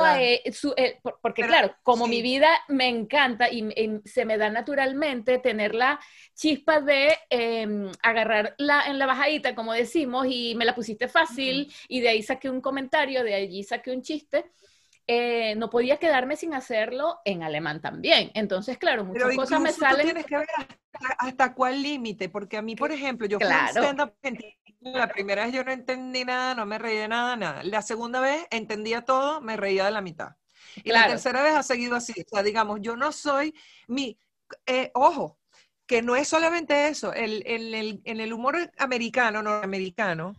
su, porque claro, como mi vida me encanta y, se me da naturalmente tener la chispa de em, agarrarla en la bajadita, como decimos, y me la pusiste fácil, y de ahí saqué un comentario, de allí saqué un chiste eh, no podía quedarme sin hacerlo en alemán también. Entonces, claro, muchas cosas me salen. Tú tienes que ver hasta, cuál límite, porque a mí, por ejemplo, yo claro. la primera vez yo no entendí nada, no me reí de nada, nada. La segunda vez entendía todo, me reía de la mitad. Y la tercera vez ha seguido así. O sea, digamos, yo no soy mi. Eh, ojo, que no es solamente eso. El, el, en el humor americano, norteamericano,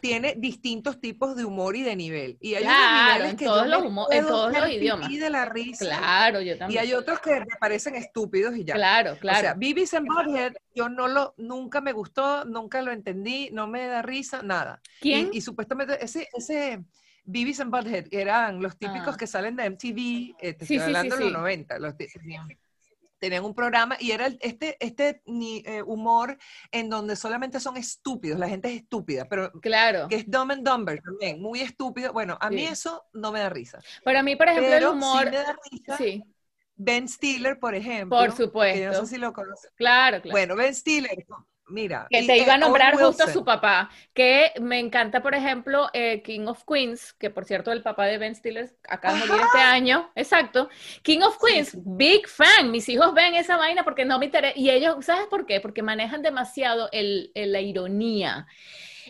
tiene distintos tipos de humor y de nivel. Y hay claro, en todos, los, en todos los idiomas. de la risa. Claro, yo también. Y hay otros que me parecen estúpidos y ya. Claro, claro. O sea, Beavis and Butthead, yo no lo, nunca me gustó, nunca lo entendí, no me da risa, nada. ¿Quién? Y, supuestamente ese, ese Beavis and Butthead eran los típicos ah. que salen de MTV, eh, te estoy hablando de los 90, los tenían un programa y era este, este eh, humor en donde solamente son estúpidos, la gente es estúpida, pero claro. que es Dumb and Dumber también, muy estúpido. Bueno, a mí eso no me da risa. Pero a mí, por ejemplo, el humor... Sí me da risa. Sí. Ben Stiller, por ejemplo. Por supuesto. Que no sé si lo conoces. Claro, claro. Bueno, Ben Stiller, Mira. Que te iba a nombrar justo a su papá. Que me encanta, por ejemplo, eh, King of Queens, que por cierto, el papá de Ben Stiller acaba de morir este año. Exacto. King of Queens, big fan. Mis hijos ven esa vaina porque no me interesa. Y ellos, ¿sabes por qué? Porque manejan demasiado el, la ironía.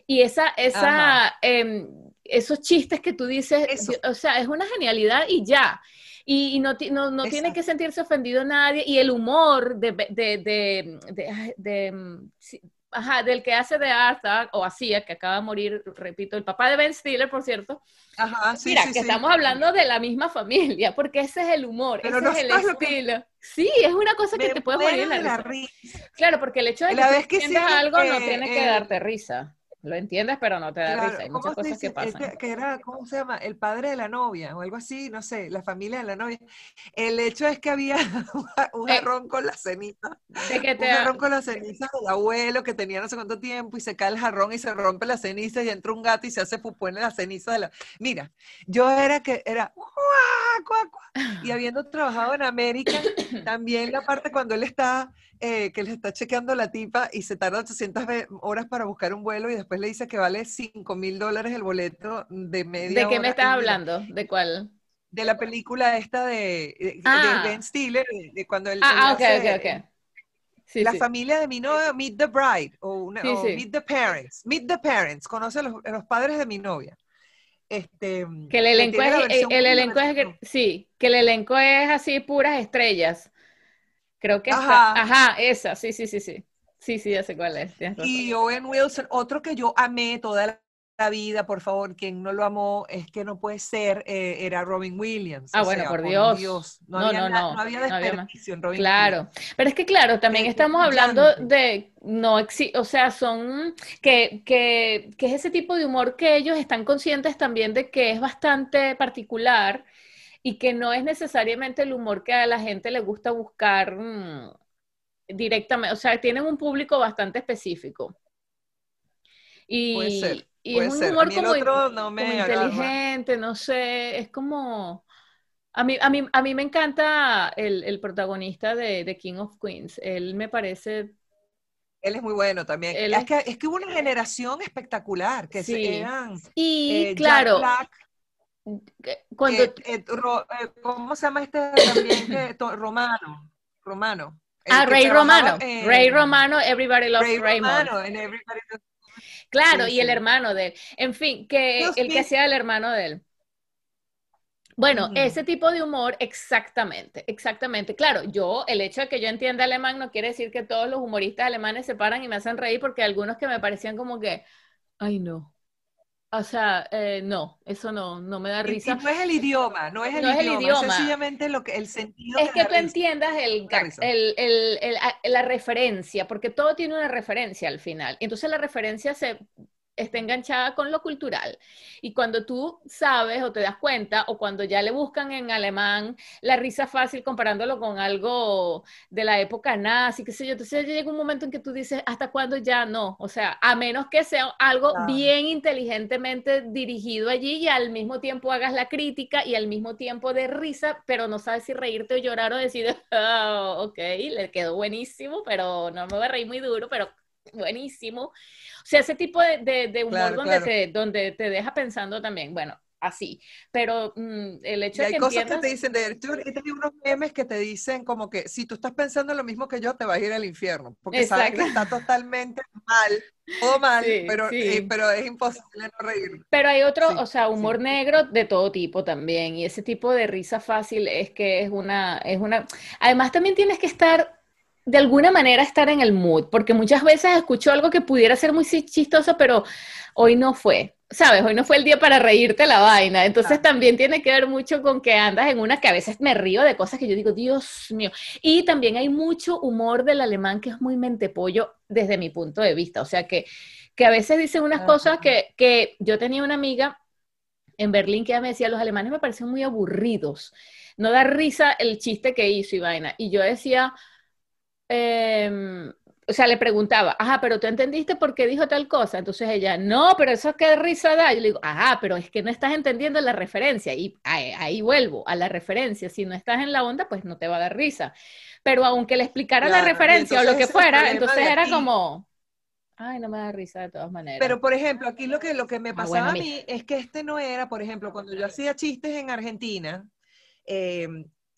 Y esa, esa, em, esos chistes que tú dices, o sea, es una genialidad y ya y, no, no, no tiene que sentirse ofendido nadie, y el humor de, de, de, de mm, ajá, del que hace de Arthur, o hacía, que acaba de morir, repito, el papá de Ben Stiller, por cierto. Ajá, sí, Mira, que estamos hablando de la misma familia, porque ese es el humor, ese es el estilo. Sí, es una cosa que te puede morir la, risa. Claro, porque el hecho de que, que sientas algo no tiene que darte risa. Lo entiendes, pero no te da risa. Hay muchas cosas que pasan. que era, ¿cómo se llama? El padre de la novia o algo así, no sé, la familia de la novia. El hecho es que había un eh, jarrón con la ceniza. ¿De que te... Un jarrón con la ceniza del abuelo que tenía no sé cuánto tiempo y se cae el jarrón y se rompe la ceniza y entra un gato y se hace pupú en la ceniza de la... Mira, yo era que era... Y habiendo trabajado en América, también la parte cuando él está eh, que le está chequeando la tipa y se tarda 800 horas para buscar un vuelo y después le dice que vale 5 mil dólares el boleto de media ¿De qué me estás hablando? ¿De cuál? De la película esta de, ah. Ben Stiller, de, cuando él... Ah, ah ok, ok, ok. la familia de mi novia, Meet the Bride, o, Meet the Parents. Meet the Parents, conoce a los, los padres de mi novia. Este, que el elenco es, el, elenco es, sí, que el elenco es así puras estrellas. Creo que ajá. ajá, esa, sí, sí, sí, sí. Sí, sí, ya sé cuál es. Y Owen Wilson, otro que yo amé toda vida, por favor, quien no lo amó es que no puede ser, eh, era Robin Williams. Ah, bueno, por, Dios. No, había, no, no, había desperdicio en Robin claro. Pero es que, claro, también estamos hablando de, no o sea, son, que, que, que es ese tipo de humor que ellos están conscientes también de que es bastante particular y que no es necesariamente el humor que a la gente le gusta buscar mm, directamente, o sea, tienen un público bastante específico. Y, puede ser, y es un humor como, inteligente, no sé, es como... A mí, a mí, a mí me encanta el, el protagonista de, de, King of Queens. Él me parece... Él es muy bueno también. es, que, es que hubo una generación espectacular que sí. se eran... Y eh, claro... cuando... Eh, eh, ¿Cómo se llama este también? romano. Romano. Ah, Rey Romano. Rey Romano, Everybody Loves Raymond. Romano, Everybody Claro, y el hermano de él. En fin, que el que hacía el hermano de él. Bueno, ese tipo de humor, exactamente, exactamente. Claro, yo, el hecho de que yo entienda alemán no quiere decir que todos los humoristas alemanes se paran y me hacen reír, porque algunos que me parecían como que, ay no, o sea, eh, no, eso no, no me da risa. no es el idioma, no es el, idioma, es sencillamente lo que, el sentido. Es que, tú entiendas el, el, el, la referencia, porque todo tiene una referencia al final. Entonces la referencia se está enganchada con lo cultural. Y cuando tú sabes o te das cuenta, o cuando ya le buscan en alemán la risa fácil comparándolo con algo de la época nazi, qué sé yo, entonces llega un momento en que tú dices, ¿hasta cuándo ya no? O sea, a menos que sea algo bien inteligentemente dirigido allí y al mismo tiempo hagas la crítica y al mismo tiempo de risa, pero no sabes si reírte o llorar o decir, oh, ok, le quedó buenísimo, pero no me voy a reír muy duro, pero buenísimo. O sea, ese tipo de, humor donde, Te, donde te deja pensando también, bueno, así. Pero mm, el hecho de que hay cosas que te dicen, de, hay unos memes que te dicen como que si tú estás pensando lo mismo que yo, te vas a ir al infierno, porque sabes que está totalmente mal, todo mal, pero, eh, pero es imposible no reír. Pero hay otro, o sea, humor negro de todo tipo también, y ese tipo de risa fácil es que es una, es una, además también tienes que estar de alguna manera estar en el mood, porque muchas veces escucho algo que pudiera ser muy chistoso, pero hoy no fue, ¿sabes? Hoy no fue el día para reírte la vaina. Entonces también tiene que ver mucho con que andas en una que a veces me río de cosas que yo digo, Dios mío. Y también hay mucho humor del alemán que es muy mentepollo desde mi punto de vista. O sea, que, que a veces dicen unas cosas que, que yo tenía una amiga en Berlín que ella me decía, los alemanes me parecen muy aburridos. No da risa el chiste que hizo y vaina. Y yo decía, Em, o sea, le preguntaba, ajá, pero tú entendiste por qué dijo tal cosa. Entonces ella, no, pero eso qué risa da. Yo le digo, ajá, pero es que no estás entendiendo la referencia. Y ahí, vuelvo a la referencia. Si no estás en la onda, pues no te va a dar risa. Pero aunque le explicara la referencia o lo que fuera, entonces era como, ay, no me da risa de todas maneras. Pero, por ejemplo, aquí lo que, lo que me ah, pasaba a mí es que este no era, por ejemplo, cuando yo hacía chistes en Argentina, eh,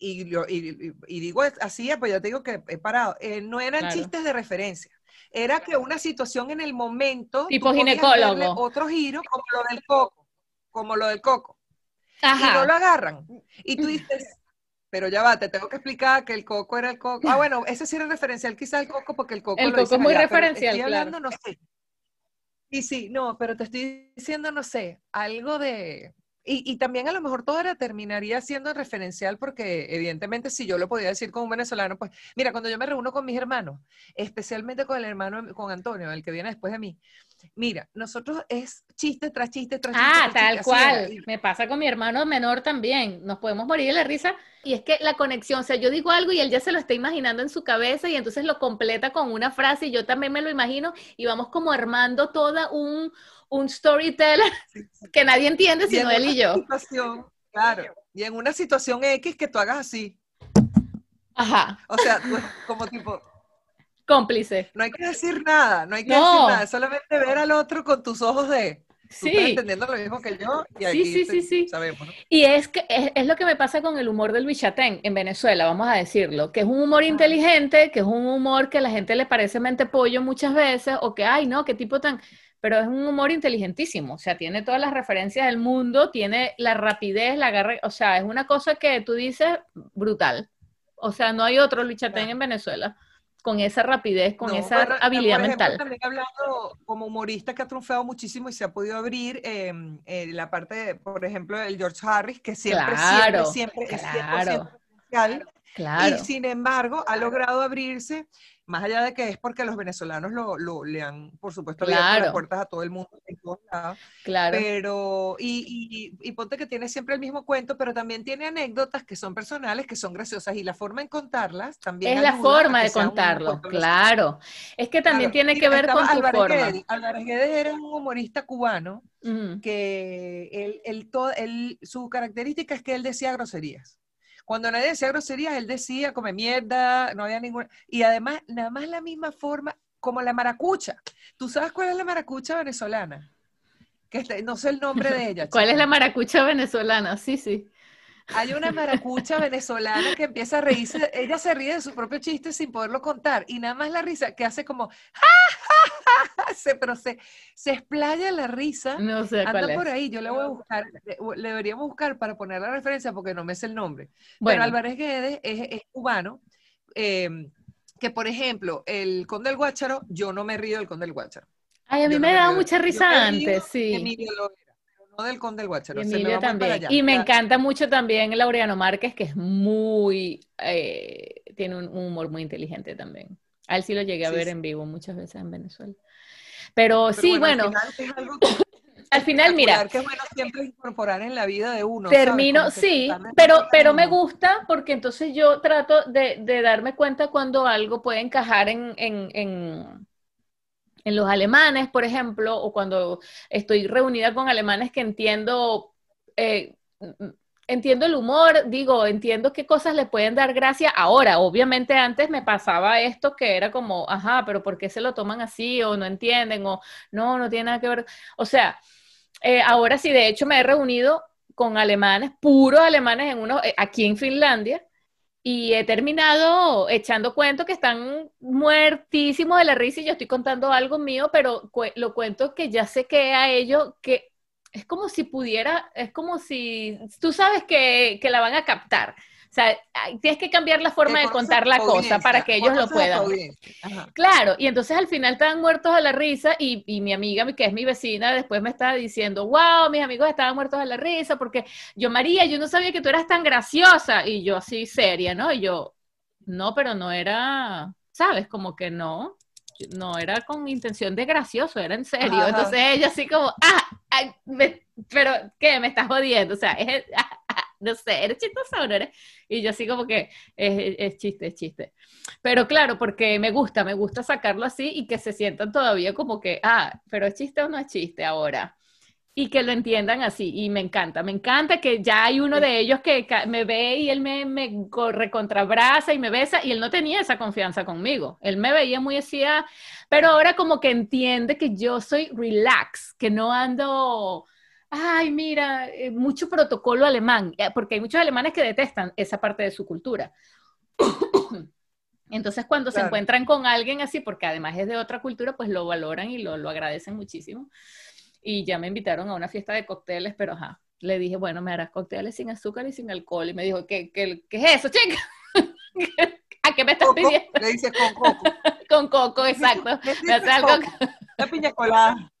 y, digo así, pues ya te digo que he parado, eh, no eran chistes de referencia. Era que una situación en el momento. Tipo ginecólogo. Otro giro, como lo del coco. Como lo del coco. Y no lo agarran. Y tú dices, pero ya va, te tengo que explicar que el coco era el coco. Ah, bueno, ese sí era referencial quizá el coco, porque el coco. El coco es muy referencial. Estoy hablando, no sé. Y sí, no, pero te estoy diciendo, no sé, algo de y, también a lo mejor todo era, terminaría siendo referencial porque evidentemente si yo lo podía decir con un venezolano, pues mira, cuando yo me reúno con mis hermanos, especialmente con el hermano, con Antonio, el que viene después de mí, mira, nosotros es chiste tras chiste tras chiste. Ah, tal cual. Me pasa con mi hermano menor también. Nos podemos morir de la risa. Y es que la conexión, o sea, yo digo algo y él ya se lo está imaginando en su cabeza y entonces lo completa con una frase y yo también me lo imagino y vamos como armando toda un, un storyteller que nadie entiende sino él y yo. Claro, y en una situación X que tú hagas así. Ajá. O sea, como tipo... Cómplice. No hay que decir nada, no hay que decir nada, solamente ver al otro con tus ojos de... Sí. entendiendo lo mismo que yo y sí, sí, sí, sí. sabemos. Y es que es, lo que me pasa con el humor del bichatén en Venezuela, vamos a decirlo, que es un humor inteligente, que es un humor que a la gente le parece mente pollo muchas veces, o que, ay, no, qué tipo tan pero es un humor inteligentísimo, o sea, tiene todas las referencias del mundo, tiene la rapidez, la garra, o sea, es una cosa que tú dices brutal. O sea, no hay otro Luis en Venezuela. con esa rapidez, con esa habilidad por mental. También hablando como humorista que ha triunfado muchísimo y se ha podido abrir em, eh, la parte, de, por ejemplo, el George Harris, que siempre, siempre, siempre claro, es 100% Y sin embargo, ha logrado abrirse más allá de que es porque los venezolanos lo, lo le han, por supuesto, abierto las puertas a todo el mundo en todos lados. Claro. Pero, y, y, y, ponte que tiene siempre el mismo cuento, pero también tiene anécdotas que son personales, que son graciosas, y la forma en contarlas también. Es la forma de contarlo, claro. Es que también tiene que ver con tu forma. Álvarez Guedes era un humorista cubano que él, él, todo, él, su característica es que él decía groserías. Cuando nadie decía groserías, él decía come mierda, no había ninguna. Y además, nada más la misma forma, como la maracucha. ¿Tú sabes cuál es la maracucha venezolana? Que este, no sé el nombre de ella. ¿Cuál es la maracucha venezolana? Sí, sí. Hay una maracucha venezolana que empieza a reírse, ella se ríe de su propio chiste sin poderlo contar, y nada más la risa que hace como, se, pero se, se explaya la risa. No sé Anda por ahí, yo le voy a buscar, le, deberíamos buscar para poner la referencia porque no me sé el nombre. Bueno. Álvarez Guedes es, cubano, em, que por ejemplo, el Conde del Guácharo, yo no me río del Conde del Guácharo. Ay, a mí me, daba mucha risa antes, sí no del Conde del Guacharo. Emilio también. y me encanta mucho también Laureano Márquez, que es muy, eh, tiene un humor muy inteligente también. A él sí lo llegué a ver en vivo muchas veces en Venezuela. Pero, sí, bueno. Al final, mira. Que es bueno siempre incorporar en la vida de uno. Termino, sí, pero, pero me gusta porque entonces yo trato de, de darme cuenta cuando algo puede encajar en, en, en en los alemanes, por ejemplo, o cuando estoy reunida con alemanes que entiendo, eh, entiendo el humor, digo, entiendo qué cosas le pueden dar gracia ahora. Obviamente antes me pasaba esto que era como, ajá, pero ¿por qué se lo toman así? O no entienden, o no, no tiene nada que ver. O sea, eh, ahora sí, de hecho me he reunido con alemanes, puros alemanes en uno, eh, aquí en Finlandia, y he terminado echando cuentos que están muertísimos de la risa y yo estoy contando algo mío, pero lo cuento que ya sé que a ellos, que es como si pudiera, es como si tú sabes que, que la van a captar. O sea, tienes que cambiar la forma de contar la cosa para que ellos lo puedan. Claro, y entonces al final estaban muertos a la risa y, y, mi amiga, que es mi vecina, después me estaba diciendo, wow, mis amigos estaban muertos a la risa porque yo, María, yo no sabía que tú eras tan graciosa. Y yo así seria, ¿no? Y yo, no, pero no era, ¿sabes? Como que no, no era con intención de gracioso, era en serio. Entonces ella así como, ah, pero ¿qué? Me estás jodiendo. O sea, es, ah, no sé, eres chistosa eres. Y yo así como que es, chiste, es chiste. Pero claro, porque me gusta, me gusta sacarlo así y que se sientan todavía como que, ah, pero es chiste o no es chiste ahora. Y que lo entiendan así, y me encanta, me encanta que ya hay uno de ellos que me ve y él me, me recontrabraza y me besa, y él no tenía esa confianza conmigo, él me veía muy así, ah, pero ahora como que entiende que yo soy relax, que no ando ay, mira, eh, mucho protocolo alemán, eh, porque hay muchos alemanes que detestan esa parte de su cultura. Entonces, cuando se encuentran con alguien así, porque además es de otra cultura, pues lo valoran y lo, lo, agradecen muchísimo. Y ya me invitaron a una fiesta de cócteles, pero ajá, le dije, bueno, me harás cócteles sin azúcar y sin alcohol. Y me dijo, ¿qué, qué, qué es eso, chica? ¿A qué me estás pidiendo? Le dices con coco. con coco, exacto. Me hace algo... La piña colada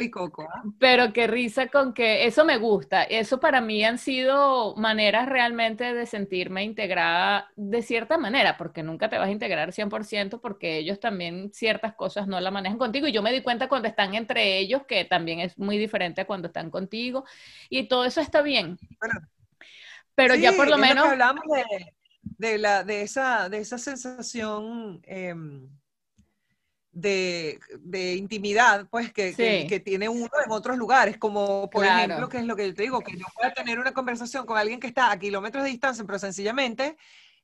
y coco. ¿ah? Pero qué risa con que eso me gusta. Eso para mí han sido maneras realmente de sentirme integrada de cierta manera, porque nunca te vas a integrar 100% porque ellos también ciertas cosas no la manejan contigo. Y yo me di cuenta cuando están entre ellos que también es muy diferente a cuando están contigo. Y todo eso está bien. pero ya por lo menos... hablamos de, la, de, esa, de esa sensación... Em, de, de, intimidad, pues, que, que, tiene uno en otros lugares, como por ejemplo, que es lo que yo te digo, que yo pueda tener una conversación con alguien que está a kilómetros de distancia, pero sencillamente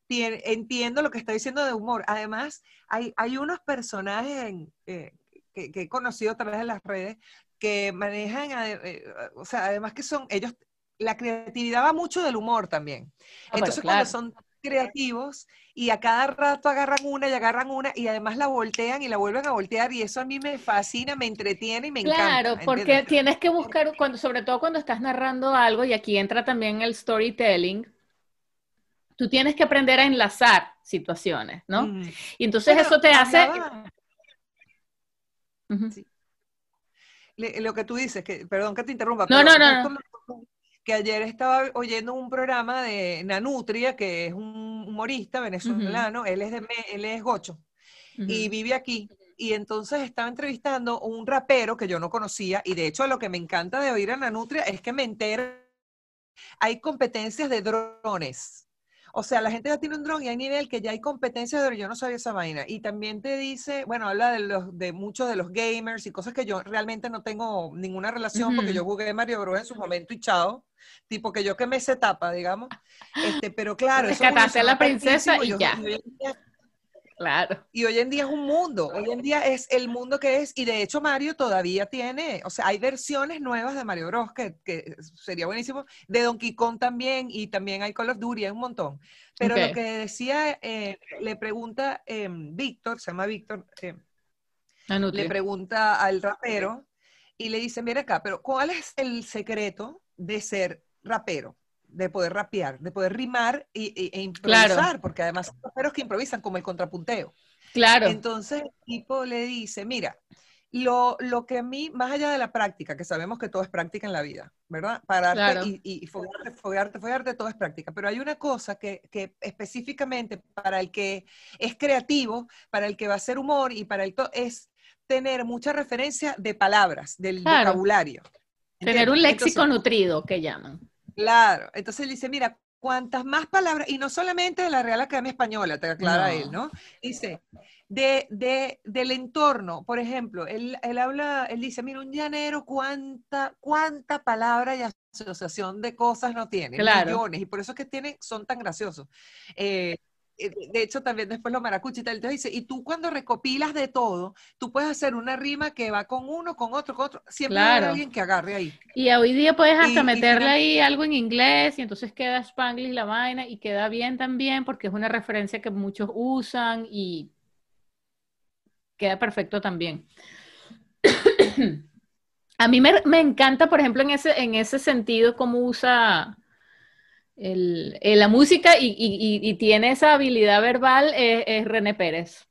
entiendo lo que está diciendo de humor. Además, hay, hay unos personajes eh, que, que, he conocido a través de las redes que manejan, eh, o sea, además que son, ellos, la creatividad va mucho del humor también. Ah, Entonces, cuando son creativos y a cada rato agarran una y agarran una y además la voltean y la vuelven a voltear y eso a mí me fascina, me entretiene y me encanta. Claro, porque tienes que buscar, cuando, sobre todo cuando estás narrando algo y aquí entra también el storytelling, tú tienes que aprender a enlazar situaciones, ¿no? Mm. Y entonces eso te hace... Lo que tú dices, que, perdón que te interrumpa. No, no, no. Que ayer estaba oyendo un programa de Nanutria, que es un humorista venezolano, él es de él es gocho y vive aquí. Y entonces estaba entrevistando a un rapero que yo no conocía, y de hecho lo que me encanta de oír a Nanutria es que me entero, hay competencias de drones o sea, la gente ya tiene un dron y hay nivel que ya hay competencia de yo no sabía esa vaina. Y también te dice, bueno, habla de, los, de muchos de los gamers y cosas que yo realmente no tengo ninguna relación porque yo jugué Mario Bros en su momento y chao. Tipo que yo que me se tapa, digamos. Este, pero claro. Rescataste a la princesa y ya. Claro. Y hoy en día es un mundo, hoy en día es el mundo que es, y de hecho Mario todavía tiene, o sea, hay versiones nuevas de Mario Bros. que, sería buenísimo, de Donkey Kong también, y también hay Call of Duty, hay un montón. Pero lo que decía, eh, le pregunta eh, Víctor, se llama Víctor, eh, le pregunta al rapero, y le dice, mira acá, pero ¿cuál es el secreto de ser rapero? De poder rapear, de poder rimar y, e improvisar, porque además hay raperos que improvisan como el contrapunteo. Claro. Entonces el tipo le dice, mira, lo, lo, que a mí, más allá de la práctica, que sabemos que todo es práctica en la vida, ¿verdad? Pararte y, y fogarte, fogarte, fogarte, todo es práctica. Pero hay una cosa que, que, específicamente para el que es creativo, para el que va a hacer humor y para el todo, es tener mucha referencia de palabras, del vocabulario. Tener un léxico nutrido, que llaman. Claro, entonces él dice, mira, cuantas más palabras, y no solamente de la Real Academia Española, te aclara él, ¿no? Dice, de, de, del entorno, por ejemplo, él, él, habla, él dice, mira, un llanero, cuánta, cuánta palabra y asociación de cosas no tiene, claro. millones, y por eso es que tienen, son tan graciosos. Eh, de hecho también después lo maracuchi y tal, entonces dice, y tú cuando recopilas de todo, tú puedes hacer una rima que va con uno, con otro, con otro, siempre hay alguien que agarre ahí. Y hoy día puedes hasta meterle ahí algo en inglés y entonces queda Spanglish la vaina y queda bien también porque es una referencia que muchos usan y queda perfecto también. A mí me, me, encanta, por ejemplo, en ese, en ese sentido, cómo usa el, la música y, tiene esa habilidad verbal es, René Pérez.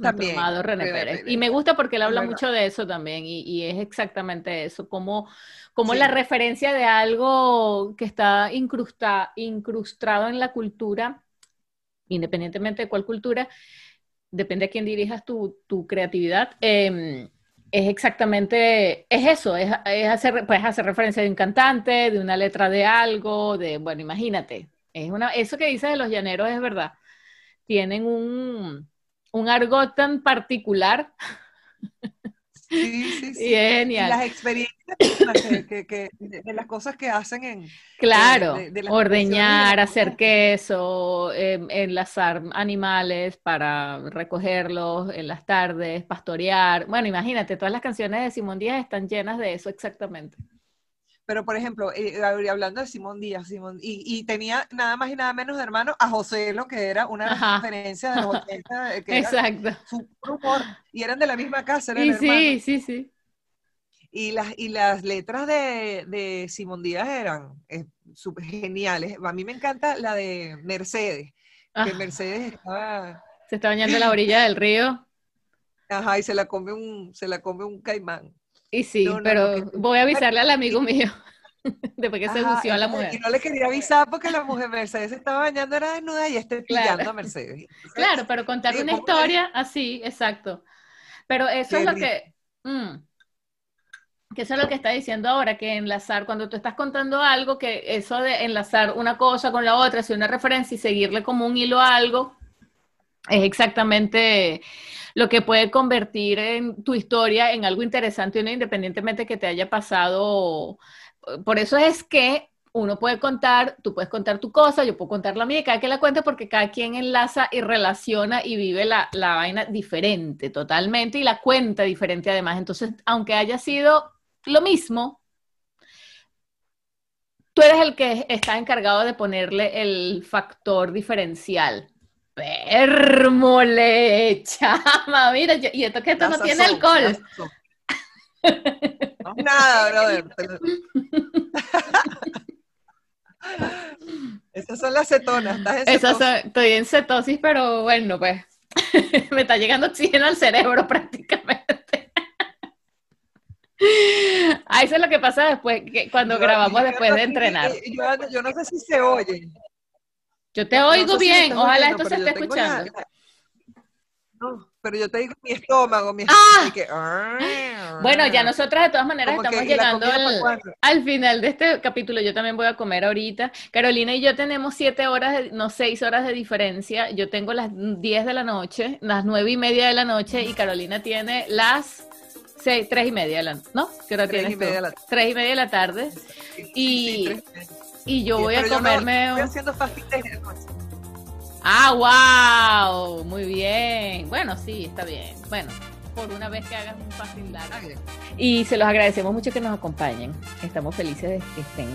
También. René, Pérez. Y me gusta porque él habla mucho de eso también y, es exactamente eso, como, como la referencia de algo que está incrusta, incrustado en la cultura, independientemente de cuál cultura, depende a quién dirijas tu, tu creatividad. Eh, es exactamente, es eso, es, hacer, puedes hacer referencia de un cantante, de una letra de algo, de, bueno, imagínate, es una, eso que dices de los llaneros es verdad, tienen un, un argot tan particular Sí, sí, sí. Y es genial. las experiencias que, de las cosas que hacen en... Claro, ordeñar, hacer queso, em, enlazar animales para recogerlos en las tardes, pastorear. Bueno, imagínate, todas las canciones de Simón Díaz están llenas de eso exactamente. Pero, por ejemplo, eh, hablando de Simón Díaz, Simón, y, tenía nada más y nada menos de hermano a José, lo que era una referencia de los 80, que Exacto. su humor, y eran de la misma casa, eran Sí, sí, sí. Y las, y las letras de, de Simón Díaz eran eh, súper geniales. A mí me encanta la de Mercedes, que ah. Mercedes estaba... Se está bañando en la orilla del río. Ajá, y se la come un, se la come un caimán. Y sí, pero voy a avisarle al amigo mío. Después que se lució a la mujer. Y no le quería avisar porque la mujer Mercedes se estaba bañando, era desnuda y esté pillando a Mercedes. claro, pero contar una historia así, exacto. Pero eso es lo que. Mm, que eso es lo que está diciendo ahora, que enlazar, cuando tú estás contando algo, que eso de enlazar una cosa con la otra, hacer una referencia y seguirle como un hilo a algo, es exactamente lo que puede convertir en tu historia en algo interesante, ¿no? independientemente que te haya pasado. Por eso es que uno puede contar, tú puedes contar tu cosa, yo puedo contar la mía, cada quien la cuenta porque cada quien enlaza y relaciona y vive la, la vaina diferente totalmente y la cuenta diferente además. Entonces, aunque haya sido lo mismo, tú eres el que está encargado de ponerle el factor diferencial Permole, chama, mira, y esto que esto no tiene alcohol. No, nada, brother. Esas son las cetonas. ¿estás en Esas son- estoy en cetosis, pero bueno, pues me está llegando oxígeno al cerebro prácticamente. Ah, eso es lo que pasa después, que cuando Yo- grabamos yo después de entrenar. eh, Yo, yo no sé si se oye. Yo te No oigo sé bien, ojalá oyendo, esto se esté escuchando. la- No, pero yo te digo mi estómago, mi ¡Ah! que- Bueno, ya nosotras de todas maneras Como estamos ¿y la llegando al, final de este capítulo. Yo también voy a comer ahorita. Carolina y yo tenemos siete horas, de- no seis horas de diferencia. Yo tengo las 10 de la noche, las nueve y media de la noche y Carolina tiene las seis, tres y media de la ¿no? ¿Qué hora Tres y tienes tú? media de la- Tres y media de la tarde. Y- y. Y yo Sí, voy a no- comerme. Estoy un- haciendo fasting desde anoche. Ah, wow, muy bien. Bueno, sí, está bien. Bueno, por una vez que hagas un fasting largo. Y se los agradecemos mucho que nos acompañen. Estamos felices de que estén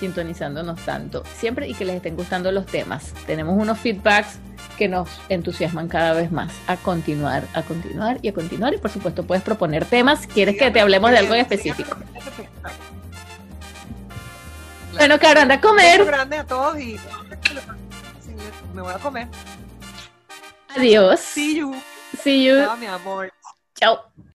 sintonizándonos tanto siempre y que les estén gustando los temas. Tenemos unos feedbacks que nos entusiasman cada vez más a continuar, a continuar y a continuar. Y por supuesto puedes proponer temas. ¿Quieres que te hablemos de algo en específico? Bueno, Caro, anda a comer. grande a todos y Sí, me voy a comer. Adiós. See you. See you. Chao, mi amor. Chao.